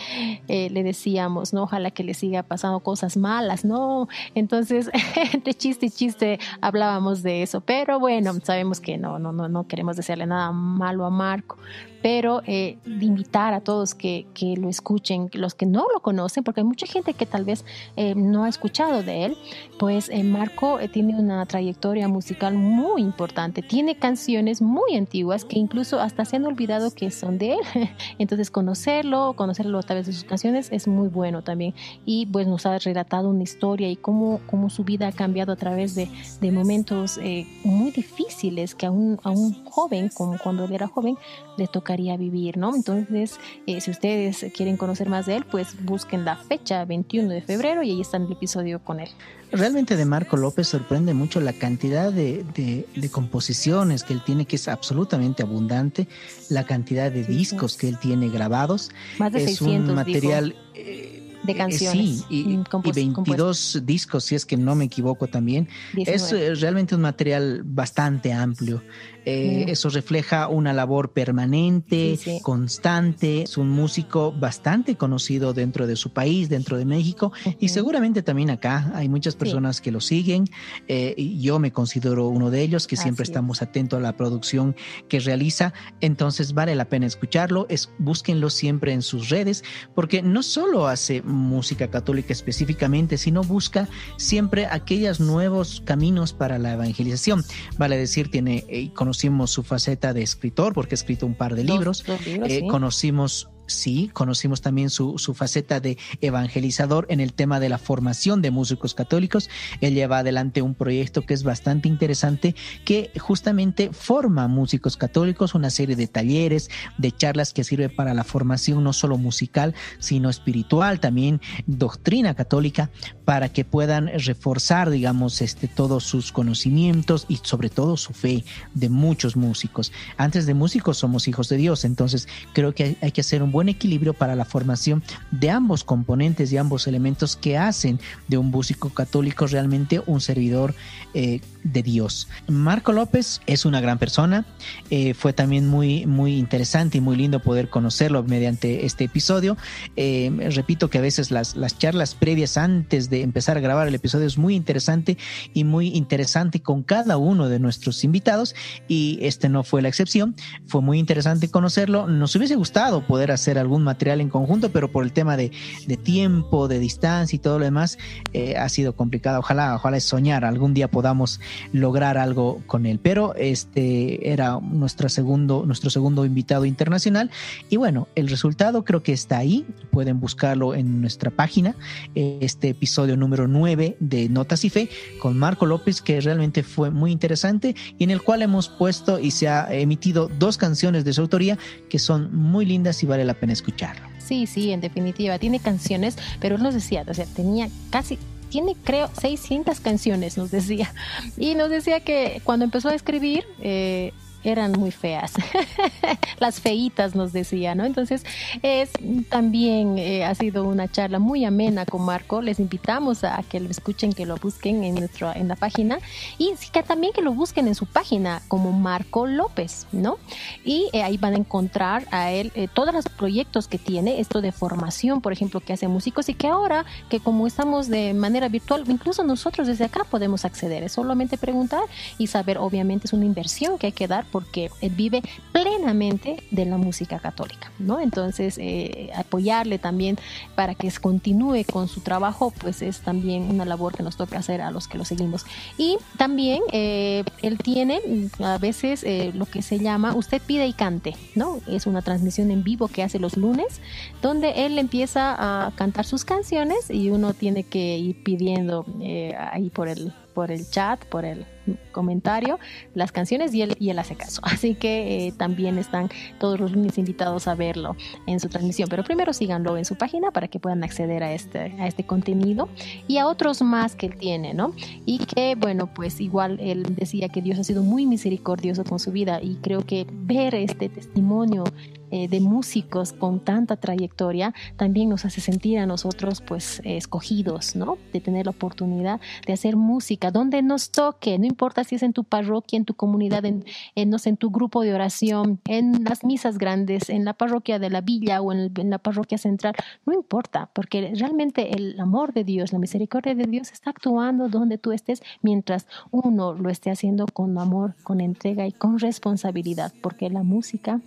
eh, le decíamos, ¿no? Ojalá que le siga pasando cosas malas, ¿no? Entonces, entre chiste y chiste hablábamos de eso, pero bueno, sabemos que no, no, no, no queremos decirle nada malo a Marco, pero eh, invitar a todos que, que, lo escuchen, los que no lo conocen, porque hay mucha gente que tal vez eh, no ha escuchado de él, pues eh, Marco eh, tiene una trayectoria musical muy importante, tiene canciones muy antiguas que incluso hasta se han olvidado que son de él, entonces conocerlo, conocerlo a través de sus canciones es muy bueno también y pues nos ha relatado una historia y cómo, cómo su vida ha cambiado a través de, de momentos muy difíciles que a un, a un joven, como cuando él era joven, le toca vivir, ¿no? Entonces, eh, si ustedes quieren conocer más de él, pues busquen la fecha 21 de febrero y ahí está el episodio con él. Realmente de Marco López sorprende mucho la cantidad de, de, composiciones que él tiene, que es absolutamente abundante, la cantidad de discos que él tiene grabados. Más de es un material... Eh, de canciones. sí, y, 22 discos, si es que no me equivoco también. Es realmente un material bastante amplio. Eh, eso refleja una labor permanente, constante. Es un músico bastante conocido dentro de su país, dentro de México y seguramente también acá. Hay muchas personas que lo siguen. Eh, yo me considero uno de ellos que siempre estamos atentos a la producción que realiza. Entonces vale la pena escucharlo. Es, búsquenlo siempre en sus redes porque no solo hace música católica específicamente, sino busca siempre aquellos nuevos caminos para la evangelización. Vale decir, tiene, eh, conocimos su faceta de escritor porque ha escrito un par de libros. Eh, conocimos sí, conocimos también su, su, faceta de evangelizador en el tema de la formación de músicos católicos. Él lleva adelante un proyecto que es bastante interesante, que justamente forma músicos católicos, una serie de talleres, de charlas que sirve para la formación no solo musical, sino espiritual, también doctrina católica, para que puedan reforzar, digamos, este, todos sus conocimientos y sobre todo su fe de muchos músicos. Antes de músicos somos hijos de Dios, entonces creo que hay que hacer un buen equilibrio para la formación de ambos componentes y ambos elementos que hacen de un músico católico realmente un servidor eh, de Dios. Marco López es una gran persona, eh, fue también muy, muy interesante y muy lindo poder conocerlo mediante este episodio. Eh, repito que a veces las, las charlas previas antes de empezar a grabar el episodio es muy interesante y muy interesante con cada uno de nuestros invitados y este no fue la excepción. Fue muy interesante conocerlo. Nos hubiese gustado poder hacer algún material en conjunto, pero por el tema de, tiempo, de distancia y todo lo demás, eh, ha sido complicado. Ojalá, ojalá es soñar, algún día podamos lograr algo con él. Pero este era nuestro segundo, nuestro segundo invitado internacional. Y bueno, el resultado creo que está ahí. Pueden buscarlo en nuestra página. Este episodio número 9 de Notas y Fe con Marco López, que realmente fue muy interesante y en el cual hemos puesto y se ha emitido dos canciones de su autoría que son muy lindas y vale la pena escucharlo. Sí, sí, en definitiva, tiene canciones, pero él nos decía, o sea, tenía casi tiene creo 600 canciones, nos decía. Y nos decía que cuando empezó a escribir, eh, eran muy feas. Las feitas nos decía, ¿no? Entonces, es también eh, ha sido una charla muy amena con Marco. Les invitamos a que lo escuchen, que lo busquen en nuestro en la página y que también que lo busquen en su página como Marco López, ¿no? Y eh, ahí van a encontrar a él eh, todos los proyectos que tiene, esto de formación, por ejemplo, que hace músicos y que ahora que como estamos de manera virtual, incluso nosotros desde acá podemos acceder, es solamente preguntar y saber, obviamente es una inversión que hay que dar porque él vive plenamente de la música católica, ¿no? Entonces, eh, apoyarle también para que continúe con su trabajo, pues es también una labor que nos toca hacer a los que lo seguimos. Y también eh, él tiene a veces eh, lo que se llama Usted pide y cante, ¿no? Es una transmisión en vivo que hace los lunes, donde él empieza a cantar sus canciones y uno tiene que ir pidiendo ahí por el por el chat, por el comentario, las canciones y él, y él hace caso. Así que eh, también están todos los lunes invitados a verlo en su transmisión. Pero primero síganlo en su página para que puedan acceder a este, a este contenido y a otros más que él tiene, ¿no? Y que, bueno, pues igual él decía que Dios ha sido muy misericordioso con su vida y creo que ver este testimonio eh, de músicos con tanta trayectoria también nos hace sentir a nosotros pues escogidos, ¿no? De tener la oportunidad de hacer música donde nos toque, no importa si es en tu parroquia, en tu comunidad, en, en, en tu grupo de oración, en las misas grandes, en la parroquia de la villa o en, en la parroquia central, no importa, porque realmente el amor de Dios, la misericordia de Dios está actuando donde tú estés mientras uno lo esté haciendo con amor, con entrega y con responsabilidad, porque la música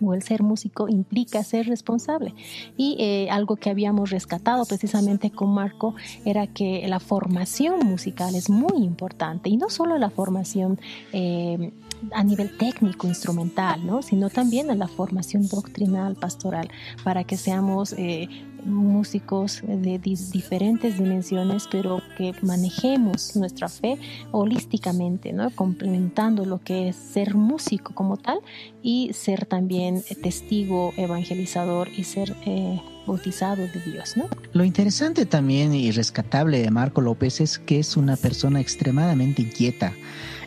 o el ser músico implica ser responsable. Y eh, algo que habíamos rescatado precisamente con Marco era que la formación musical es muy importante y no solo la formación eh, a nivel técnico, instrumental, ¿no? sino también la formación doctrinal, pastoral, para que seamos eh, músicos de diferentes dimensiones, pero que manejemos nuestra fe holísticamente, ¿no? complementando lo que es ser músico como tal y ser también testigo, evangelizador y ser eh, bautizado de Dios. ¿no? Lo interesante también y rescatable de Marco López es que es una persona extremadamente inquieta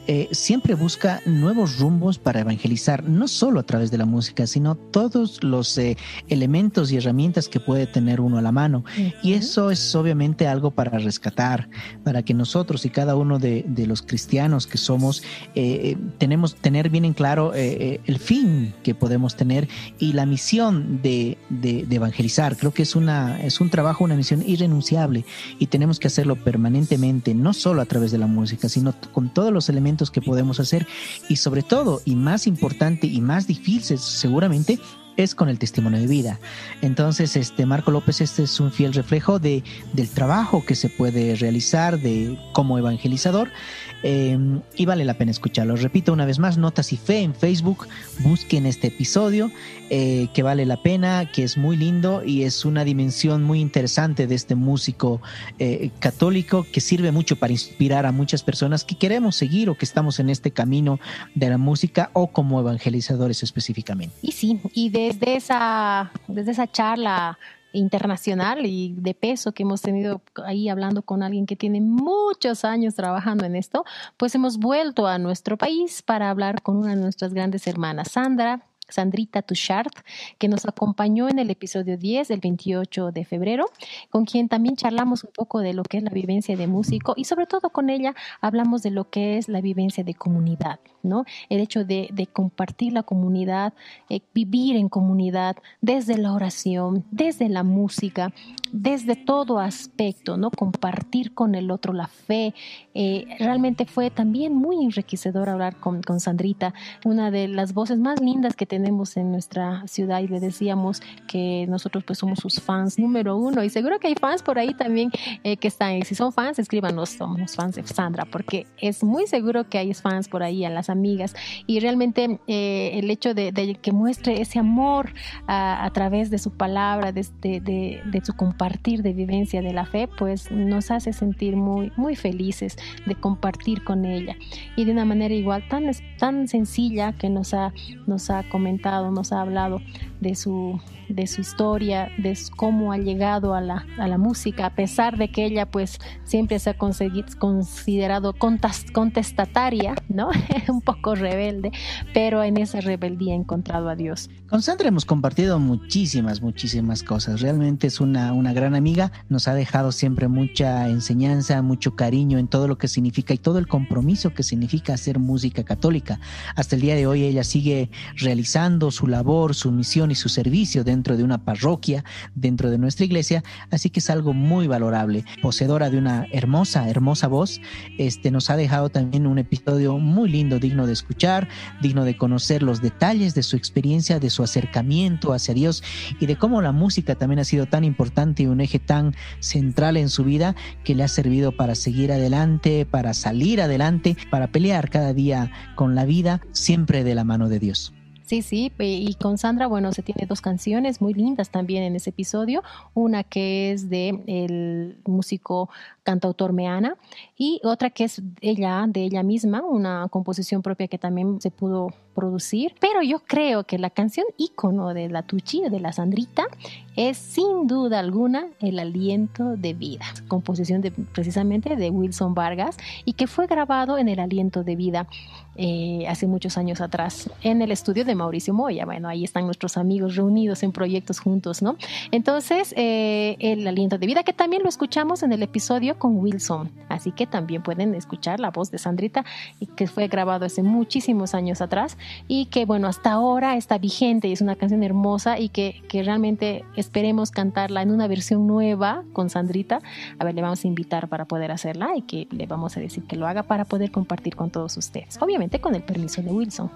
eh, siempre busca nuevos rumbos para evangelizar, no solo a través de la música, sino todos los eh, elementos y herramientas que puede tener uno a la mano. Y eso es obviamente algo para rescatar, para que nosotros y cada uno de, los cristianos que somos, eh, tenemos tener bien en claro el fin que podemos tener y la misión de, de, evangelizar. Creo que es, una, es un trabajo, una misión irrenunciable y tenemos que hacerlo permanentemente, no solo a través de la música, sino con todos los elementos que podemos hacer. Y sobre todo, y más importante y más difícil seguramente, es con el testimonio de vida. Entonces, este Marco López, este es un fiel reflejo de, del trabajo que se puede realizar de, como evangelizador Em, y vale la pena escucharlo. Repito una vez más, Notas y Fe en Facebook, busquen este episodio eh, que vale la pena, que es muy lindo y es una dimensión muy interesante de este músico eh, católico que sirve mucho para inspirar a muchas personas que queremos seguir o que estamos en este camino de la música o como evangelizadores específicamente. Y sí, y desde esa, desde esa charla internacional y de peso que hemos tenido ahí hablando con alguien que tiene muchos años trabajando en esto, pues hemos vuelto a nuestro país para hablar con una de nuestras grandes hermanas, Sandra, Sandrita Tuchart, que nos acompañó en el episodio 10 del 28 de febrero, con quien también charlamos un poco de lo que es la vivencia de músico y sobre todo con ella hablamos de lo que es la vivencia de comunidad, ¿no? El hecho de, compartir la comunidad, eh, vivir en comunidad desde la oración, desde la música, desde todo aspecto, ¿no? Compartir con el otro la fe. Eh, realmente fue también muy enriquecedor hablar con, con Sandrita, una de las voces más lindas que tenemos en nuestra ciudad y le decíamos que nosotros pues somos sus fans número uno y seguro que hay fans por ahí también eh, que están, si son fans, escríbanos, somos fans de Sandra, porque es muy seguro que hay fans por ahí, a las amigas. Y realmente eh, el hecho de, que muestre ese amor a, través de su palabra, de, su compartir de vivencia de la fe, pues nos hace sentir muy, felices de compartir con ella. Y de una manera igual tan, tan sencilla que nos ha, nos ha nos ha hablado de su, de su historia, de cómo ha llegado a la, a la música, a pesar de que ella pues siempre se ha considerado contestataria, ¿no? Un poco rebelde, pero en esa rebeldía ha encontrado a Dios. Con Sandra hemos compartido muchísimas, muchísimas cosas. Realmente es una, una gran amiga, nos ha dejado siempre mucha enseñanza, mucho cariño en todo lo que significa y todo el compromiso que significa hacer música católica. Hasta el día de hoy ella sigue realizando su labor, su misión y su servicio dentro de una parroquia, dentro de nuestra iglesia, así que es algo muy valorable. Poseedora de una hermosa, hermosa voz, este nos ha dejado también un episodio muy lindo, digno de escuchar, digno de conocer los detalles de su experiencia, de su acercamiento hacia Dios y de cómo la música también ha sido tan importante y un eje tan central en su vida que le ha servido para seguir adelante, para salir adelante, para pelear cada día con la vida, siempre de la mano de Dios. Sí, sí, y con Sandra, bueno, se tiene dos canciones muy lindas también en ese episodio, una que es de el músico cantautor Meana y otra que es ella, de ella misma, una composición propia que también se pudo producir, pero yo creo que la canción ícono de la Tuchi, de la Sandrita, es sin duda alguna El aliento de vida, composición de, precisamente de Wilson Vargas y que fue grabado en El aliento de vida eh, hace muchos años atrás en el estudio de Mauricio Moya. Bueno, ahí están nuestros amigos reunidos en proyectos juntos, ¿no? Entonces, eh, El aliento de vida, que también lo escuchamos en el episodio con Wilson, así que también pueden escuchar la voz de Sandrita que fue grabado hace muchísimos años atrás y que bueno, hasta ahora está vigente y es una canción hermosa y que, que realmente esperemos cantarla en una versión nueva con Sandrita. A ver, le vamos a invitar para poder hacerla y que le vamos a decir que lo haga para poder compartir con todos ustedes, obviamente con el permiso de Wilson.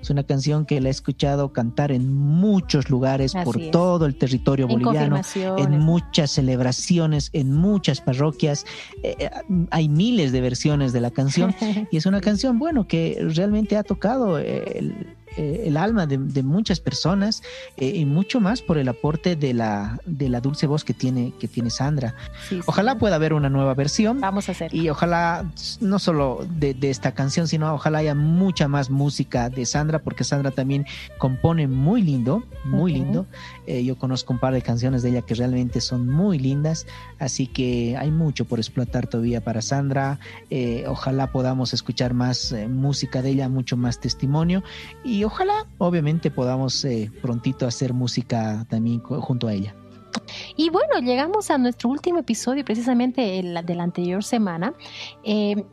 Es una canción que la he escuchado cantar en muchos lugares por todo el territorio boliviano, en, muchas celebraciones, en muchas parroquias. Eh, eh, hay miles de versiones de la canción y es una canción, bueno, que realmente ha tocado el, eh, el alma de, muchas personas eh, y mucho más por el aporte de la, de la dulce voz que tiene, que tiene Sandra. ojalá pueda haber una nueva versión. Vamos a hacer. Y ojalá, no solo de, esta canción, sino ojalá haya mucha más música de Sandra, porque Sandra también compone muy lindo, muy lindo. Eh, yo conozco un par de canciones de ella que realmente son muy lindas, así que hay mucho por explotar todavía para Sandra. ojalá podamos escuchar más música de ella, mucho más testimonio y ojalá, obviamente, podamos eh, prontito hacer música también junto a ella. Y bueno, llegamos a nuestro último episodio, precisamente el de la anterior semana. Eh,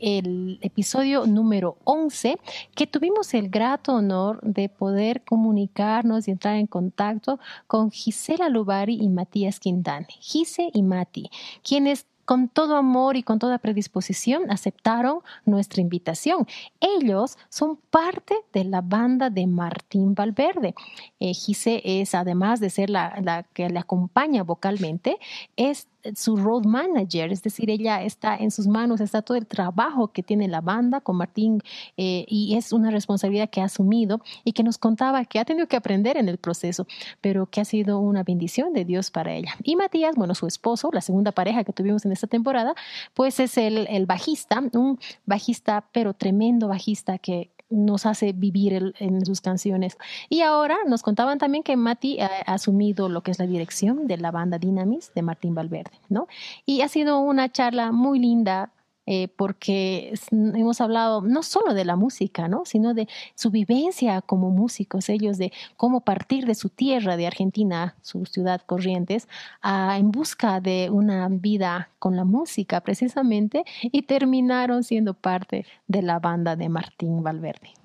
el episodio número 11, que tuvimos el grato honor de poder comunicarnos y entrar en contacto con Gisela Lubari y Matías Quintane. Gise y Mati, quienes con todo amor y con toda predisposición aceptaron nuestra invitación. Ellos son parte de la banda de Martín Valverde. Eh, Gise es, además de ser la, la que le acompaña vocalmente, es su road manager, es decir, ella está en sus manos, está todo el trabajo que tiene la banda con Martín eh, y es una responsabilidad que ha asumido y que nos contaba que ha tenido que aprender en el proceso, pero que ha sido una bendición de Dios para ella. Y Matías, bueno, su esposo, la segunda pareja que tuvimos en esta temporada, pues es el, el bajista, un bajista, pero tremendo bajista que, nos hace vivir en sus canciones. Y ahora nos contaban también que Mati ha, asumido lo que es la dirección de la banda Dynamis de Martín Valverde, ¿no? Y ha sido una charla muy linda, eh, porque hemos hablado no solo de la música, ¿no? sino de su vivencia como músicos, ellos de cómo partir de su tierra, de Argentina, su ciudad Corrientes, en busca de una vida con la música precisamente y terminaron siendo parte de la banda de Martín Valverde.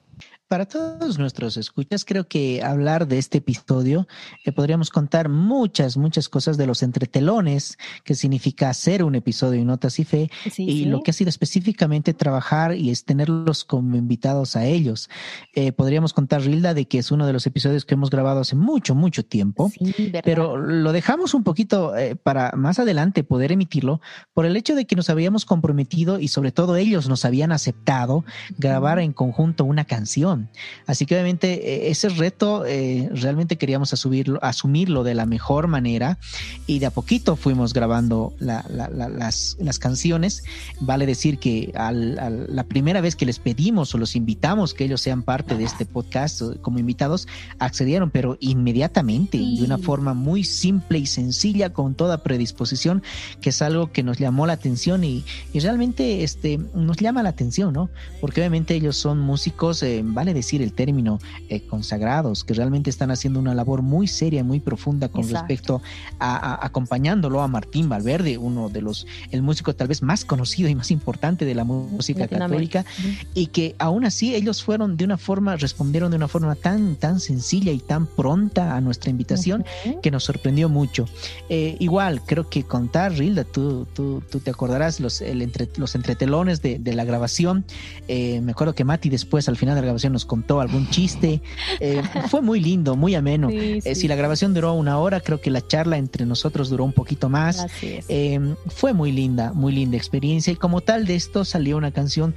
Para todos nuestros escuchas, creo que hablar de este episodio eh, podríamos contar muchas, muchas cosas de los entretelones, que significa hacer un episodio y Notas y Fe, y lo que ha sido específicamente trabajar y es tenerlos como invitados a ellos. Eh, podríamos contar, Rilda, de que es uno de los episodios que hemos grabado hace mucho, mucho tiempo, pero lo dejamos un poquito eh, para más adelante poder emitirlo por el hecho de que nos habíamos comprometido y sobre todo ellos nos habían aceptado grabar en conjunto una canción. Así que obviamente eh, ese reto eh, realmente queríamos asumirlo, asumirlo de la mejor manera y de a poquito fuimos grabando las, canciones. Vale decir que la primera vez que les pedimos o los invitamos que ellos sean parte de este podcast como invitados, accedieron, pero inmediatamente, de una forma muy simple y sencilla, con toda predisposición, que es algo que nos llamó la atención y, realmente este, nos llama la atención, ¿no? Porque obviamente ellos son músicos, eh, vale decir el término eh, consagrados, que realmente están haciendo una labor muy seria, muy profunda con respecto a, acompañándolo a Martín Valverde, uno de los, el músico tal vez más conocido y más importante de la música católica, y que aún así ellos fueron de una forma, respondieron de una forma tan, tan sencilla y tan pronta a nuestra invitación que nos sorprendió mucho. Eh, igual, creo que contar, Rilda, tú, tú, tú te acordarás los, el entre, los entretelones de, de la grabación. Eh, me acuerdo que Mati después, al final de la grabación, nos contó algún chiste. Eh, fue muy lindo, muy ameno. Eh, si la grabación duró una hora, creo que la charla entre nosotros duró un poquito más. Eh, fue muy linda, muy linda experiencia. Y como tal de esto salió una canción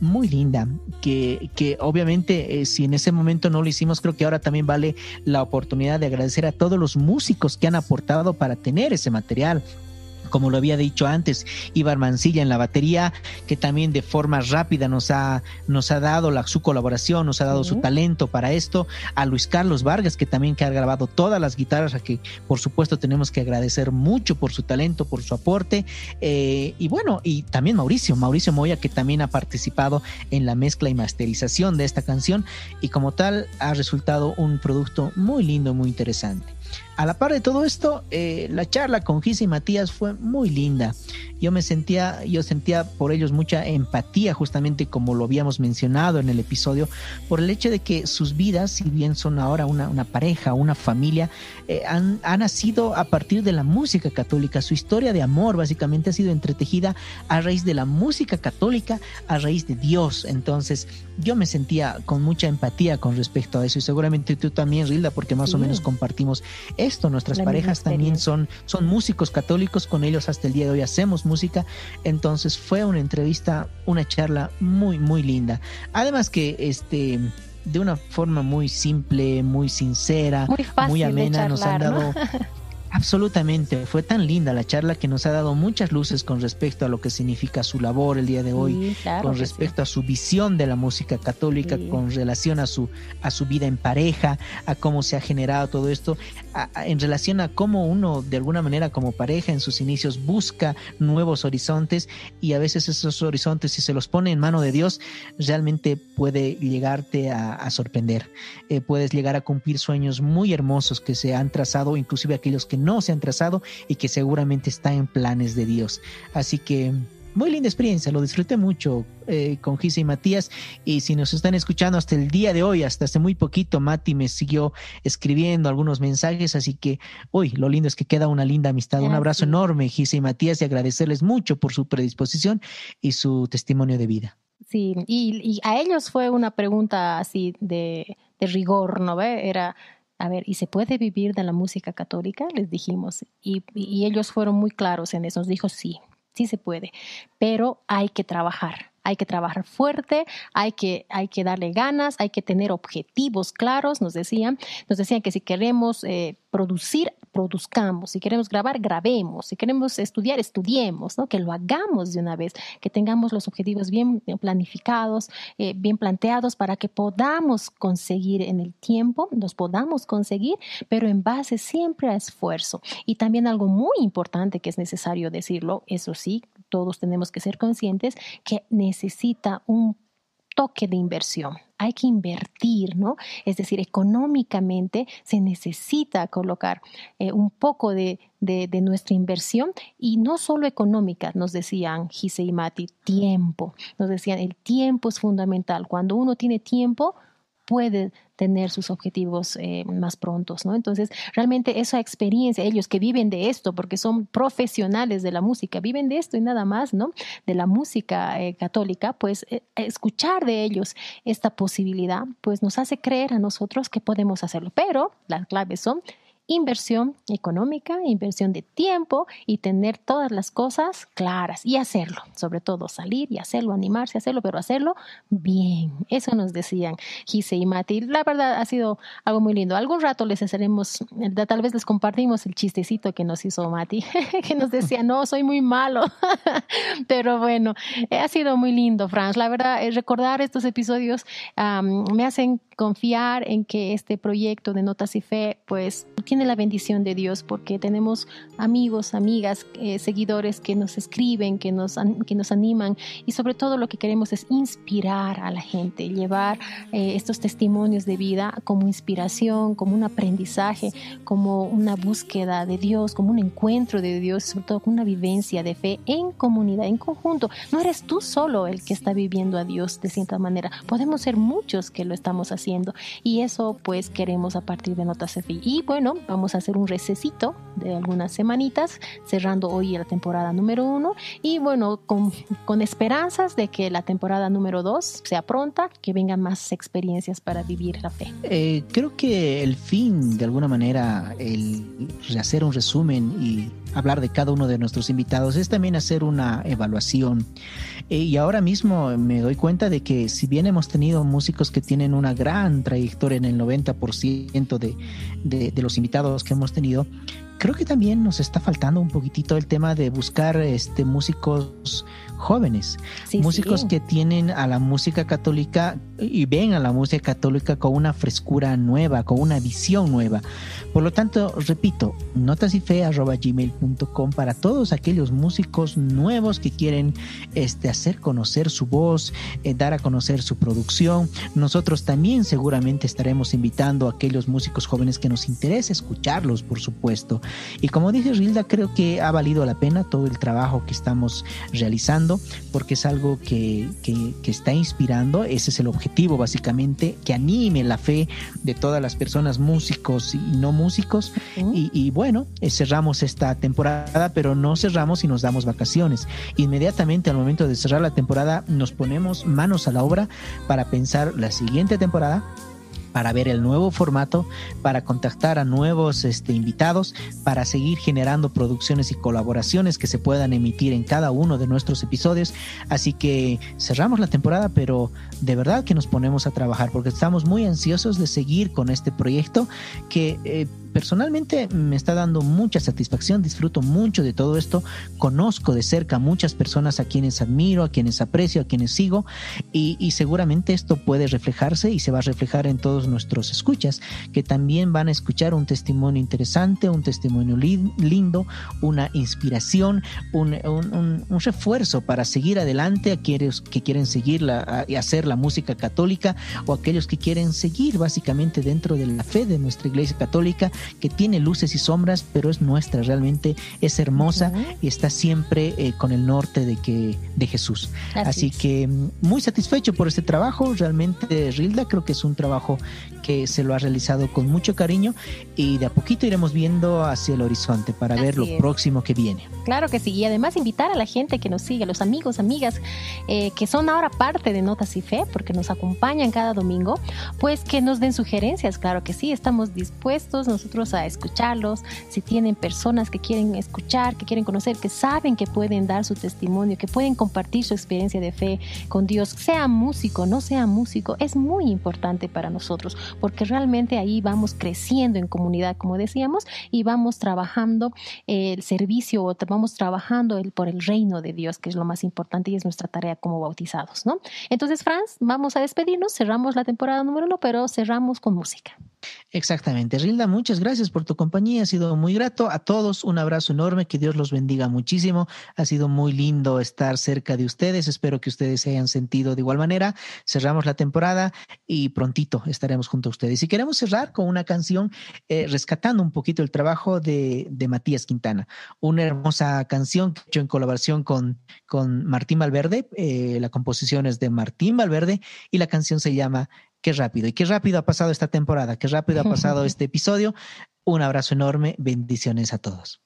muy linda, que, que obviamente si en ese momento no lo hicimos, creo que ahora también vale la oportunidad de agradecer a todos los músicos que han aportado para tener ese material como lo había dicho antes, Ibar Mancilla en la batería, que también de forma rápida nos ha, nos ha dado la, su colaboración, nos ha dado su talento para esto, a Luis Carlos Vargas, que también que ha grabado todas las guitarras, a que por supuesto tenemos que agradecer mucho por su talento, por su aporte, eh, y bueno, y también Mauricio, Mauricio Moya, que también ha participado en la mezcla y masterización de esta canción, y como tal ha resultado un producto muy lindo, muy interesante. A la par de todo esto, eh, la charla con Gis y Matías fue muy linda. Yo me sentía, yo sentía por ellos mucha empatía, justamente como lo habíamos mencionado en el episodio, por el hecho de que sus vidas, si bien son ahora una, pareja, una familia, eh, han, han, nacido a partir de la música católica. Su historia de amor básicamente ha sido entretejida a raíz de la música católica, a raíz de Dios. Entonces, yo me sentía con mucha empatía con respecto a eso y seguramente tú también, Rilda, porque más o menos compartimos esto. Nuestras parejas también son, son músicos católicos, con ellos hasta el día de hoy hacemos música. Entonces fue una entrevista, una charla muy, muy linda. Además que este de una forma muy simple, muy sincera, muy, fácil muy amena, de nos han dado ¿no? Absolutamente, fue tan linda la charla que nos ha dado muchas luces con respecto a lo que significa su labor el día de hoy, Sí, claro con respecto a su visión de la música católica, Sí. con relación a su a su vida en pareja, a cómo se ha generado todo esto, a- a- en relación a cómo uno de alguna manera como pareja en sus inicios busca nuevos horizontes y a veces esos horizontes si se los pone en mano de Dios realmente puede llegarte a, a sorprender, Eh, puedes llegar a cumplir sueños muy hermosos que se han trazado, inclusive aquellos que no se han trazado y que seguramente están en planes de Dios. Así que muy linda experiencia, lo disfruté mucho eh, con Gise y Matías. Y si nos están escuchando hasta el día de hoy, hasta hace muy poquito, Mati me siguió escribiendo algunos mensajes. Así que hoy lo lindo es que queda una linda amistad. Un abrazo enorme, Gise y Matías, y agradecerles mucho por su predisposición y su testimonio de vida. Sí, y, y a ellos fue una pregunta así de, de rigor, ¿no ve? Era, a ver, ¿y se puede vivir de la música católica? Les dijimos. Y, ellos fueron muy claros en eso. Nos dijo, sí, sí se puede, pero hay que trabajar. Hay que trabajar fuerte, hay que, hay que darle ganas, hay que tener objetivos claros, nos decían. Nos decían que si queremos eh, producir, produzcamos. Si queremos grabar, grabemos. Si queremos estudiar, estudiemos. Que lo hagamos de una vez, que tengamos los objetivos bien planificados, eh, bien planteados para que podamos conseguir en el tiempo, los podamos conseguir, pero en base siempre a esfuerzo. Y también algo muy importante que es necesario decirlo, eso sí, todos tenemos que ser conscientes que necesita un toque de inversión. Hay que invertir, ¿no? Es decir, económicamente se necesita colocar eh, un poco de, de, de, nuestra inversión y no solo económica, nos decían Gise y Mati, tiempo. Nos decían, el tiempo es fundamental. Cuando uno tiene tiempo, puede tener sus objetivos eh, más prontos, ¿no? Entonces, realmente esa experiencia, ellos que viven de esto, porque son profesionales de la música, viven de esto y nada más, ¿no? De la música eh, católica, pues eh, escuchar de ellos esta posibilidad, pues nos hace creer a nosotros que podemos hacerlo. Pero las claves son inversión económica, inversión de tiempo y tener todas las cosas claras y hacerlo, sobre todo salir y hacerlo, animarse a hacerlo, pero hacerlo bien. Eso nos decían Gise y Mati. La verdad ha sido algo muy lindo. Algún rato les haremos, tal vez les compartimos el chistecito que nos hizo Mati, que nos decía, no, soy muy malo. pero bueno, ha sido muy lindo, Franz. La verdad, recordar estos episodios me hacen confiar en que este proyecto de Notas y Fe, pues, tiene la bendición de Dios porque tenemos amigos, amigas, eh, seguidores que nos escriben, que nos, que nos animan y sobre todo lo que queremos es inspirar a la gente, llevar eh, estos testimonios de vida como inspiración, como un aprendizaje, como una búsqueda de Dios, como un encuentro de Dios, sobre todo con una vivencia de fe en comunidad, en conjunto. No eres tú solo el que está viviendo a Dios de cierta manera, podemos ser muchos que lo estamos haciendo y eso pues queremos a partir de Notas Fe. Y bueno, vamos a hacer un recesito de algunas semanitas, cerrando hoy la temporada número uno y bueno, con, con esperanzas de que la temporada número dos sea pronta, que vengan más experiencias para vivir la fe. Eh, creo que el fin, de alguna manera, el hacer un resumen y hablar de cada uno de nuestros invitados es también hacer una evaluación. Eh, y ahora mismo me doy cuenta de que si bien hemos tenido músicos que tienen una gran trayectoria en el 90% de, de, de los invitados que hemos tenido, creo que también nos está faltando un poquitito el tema de buscar este músicos jóvenes, sí, músicos sí. que tienen a la música católica y ven a la música católica con una frescura nueva, con una visión nueva. Por lo tanto, repito, notasyfe.gmail.com para todos aquellos músicos nuevos que quieren este, hacer conocer su voz, eh, dar a conocer su producción. Nosotros también seguramente estaremos invitando a aquellos músicos jóvenes que nos interesa escucharlos, por supuesto. Y como dice Rilda, creo que ha valido la pena todo el trabajo que estamos realizando porque es algo que, que, que, está inspirando, ese es el objetivo básicamente, que anime la fe de todas las personas, músicos y no músicos. Uh -huh. y, y, bueno, eh, cerramos esta temporada, pero no cerramos y nos damos vacaciones. Inmediatamente al momento de cerrar la temporada nos ponemos manos a la obra para pensar la siguiente temporada para ver el nuevo formato, para contactar a nuevos este, invitados, para seguir generando producciones y colaboraciones que se puedan emitir en cada uno de nuestros episodios. Así que cerramos la temporada, pero de verdad que nos ponemos a trabajar porque estamos muy ansiosos de seguir con este proyecto que... Eh, personalmente me está dando mucha satisfacción, disfruto mucho de todo esto, conozco de cerca muchas personas a quienes admiro, a quienes aprecio, a quienes sigo y, seguramente esto puede reflejarse y se va a reflejar en todos nuestros escuchas, que también van a escuchar un testimonio interesante, un testimonio lindo, una inspiración, un, refuerzo para seguir adelante a aquellos que quieren seguir y hacer la música católica o aquellos que quieren seguir básicamente dentro de la fe de nuestra iglesia católica que tiene luces y sombras, pero es nuestra, realmente es hermosa y está siempre eh, con el norte de, que, de Jesús. Así, que mm, muy satisfecho por este trabajo, realmente Rilda creo que es un trabajo que se lo ha realizado con mucho cariño y de a poquito iremos viendo hacia el horizonte para ver lo próximo que viene. Claro que sí, y además invitar a la gente que nos sigue, los amigos, amigas eh, que son ahora parte de Notas y Fe, porque nos acompañan cada domingo, pues que nos den sugerencias, claro que sí, estamos dispuestos nosotros a escucharlos, si tienen personas que quieren escuchar, que quieren conocer, que saben que pueden dar su testimonio, que pueden compartir su experiencia de fe con Dios, sea músico, no sea músico, es muy importante para nosotros, porque realmente ahí vamos creciendo en comunidad, como decíamos, y vamos trabajando el servicio o vamos trabajando el, por el reino de Dios, que es lo más importante y es nuestra tarea como bautizados, ¿no? Entonces, Franz, vamos a despedirnos, cerramos la temporada número uno, pero cerramos con música. Exactamente. Rilda, muchas gracias por tu compañía. Ha sido muy grato. A todos un abrazo enorme. Que Dios los bendiga muchísimo. Ha sido muy lindo estar cerca de ustedes. Espero que ustedes se hayan sentido de igual manera. Cerramos la temporada y prontito estaremos junto a ustedes. Y queremos cerrar con una canción eh, rescatando un poquito el trabajo de, Matías Quintana. Una hermosa canción que he hecho en colaboración con, con Martín Valverde. Eh, la composición es de Martín Valverde y la canción se llama qué rápido. Y qué rápido ha pasado esta temporada, qué rápido ha pasado este episodio. Un abrazo enorme, bendiciones a todos.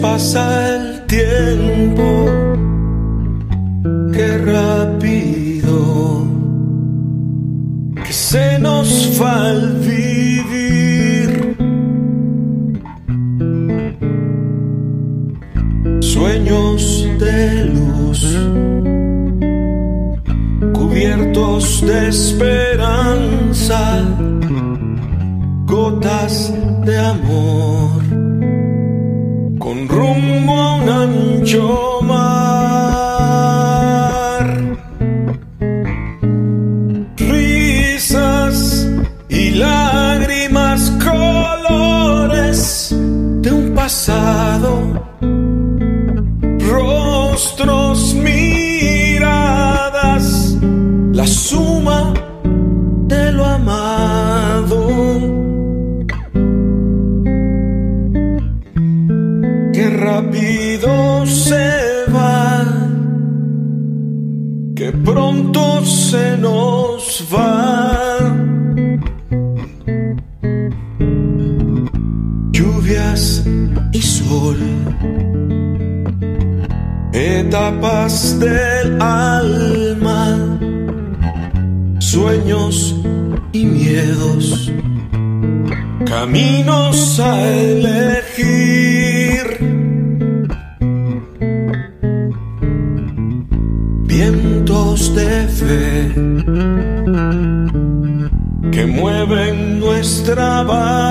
Pasa el tiempo, qué rápido que se nos va el vivir. Sueños de luz, cubiertos de esperanza, gotas de amor con rumbo a un ancho mar. Risas y lágrimas, colores de un pasado, alma, sueños y miedos, caminos a elegir. Vientos de fe que mueven nuestra barca,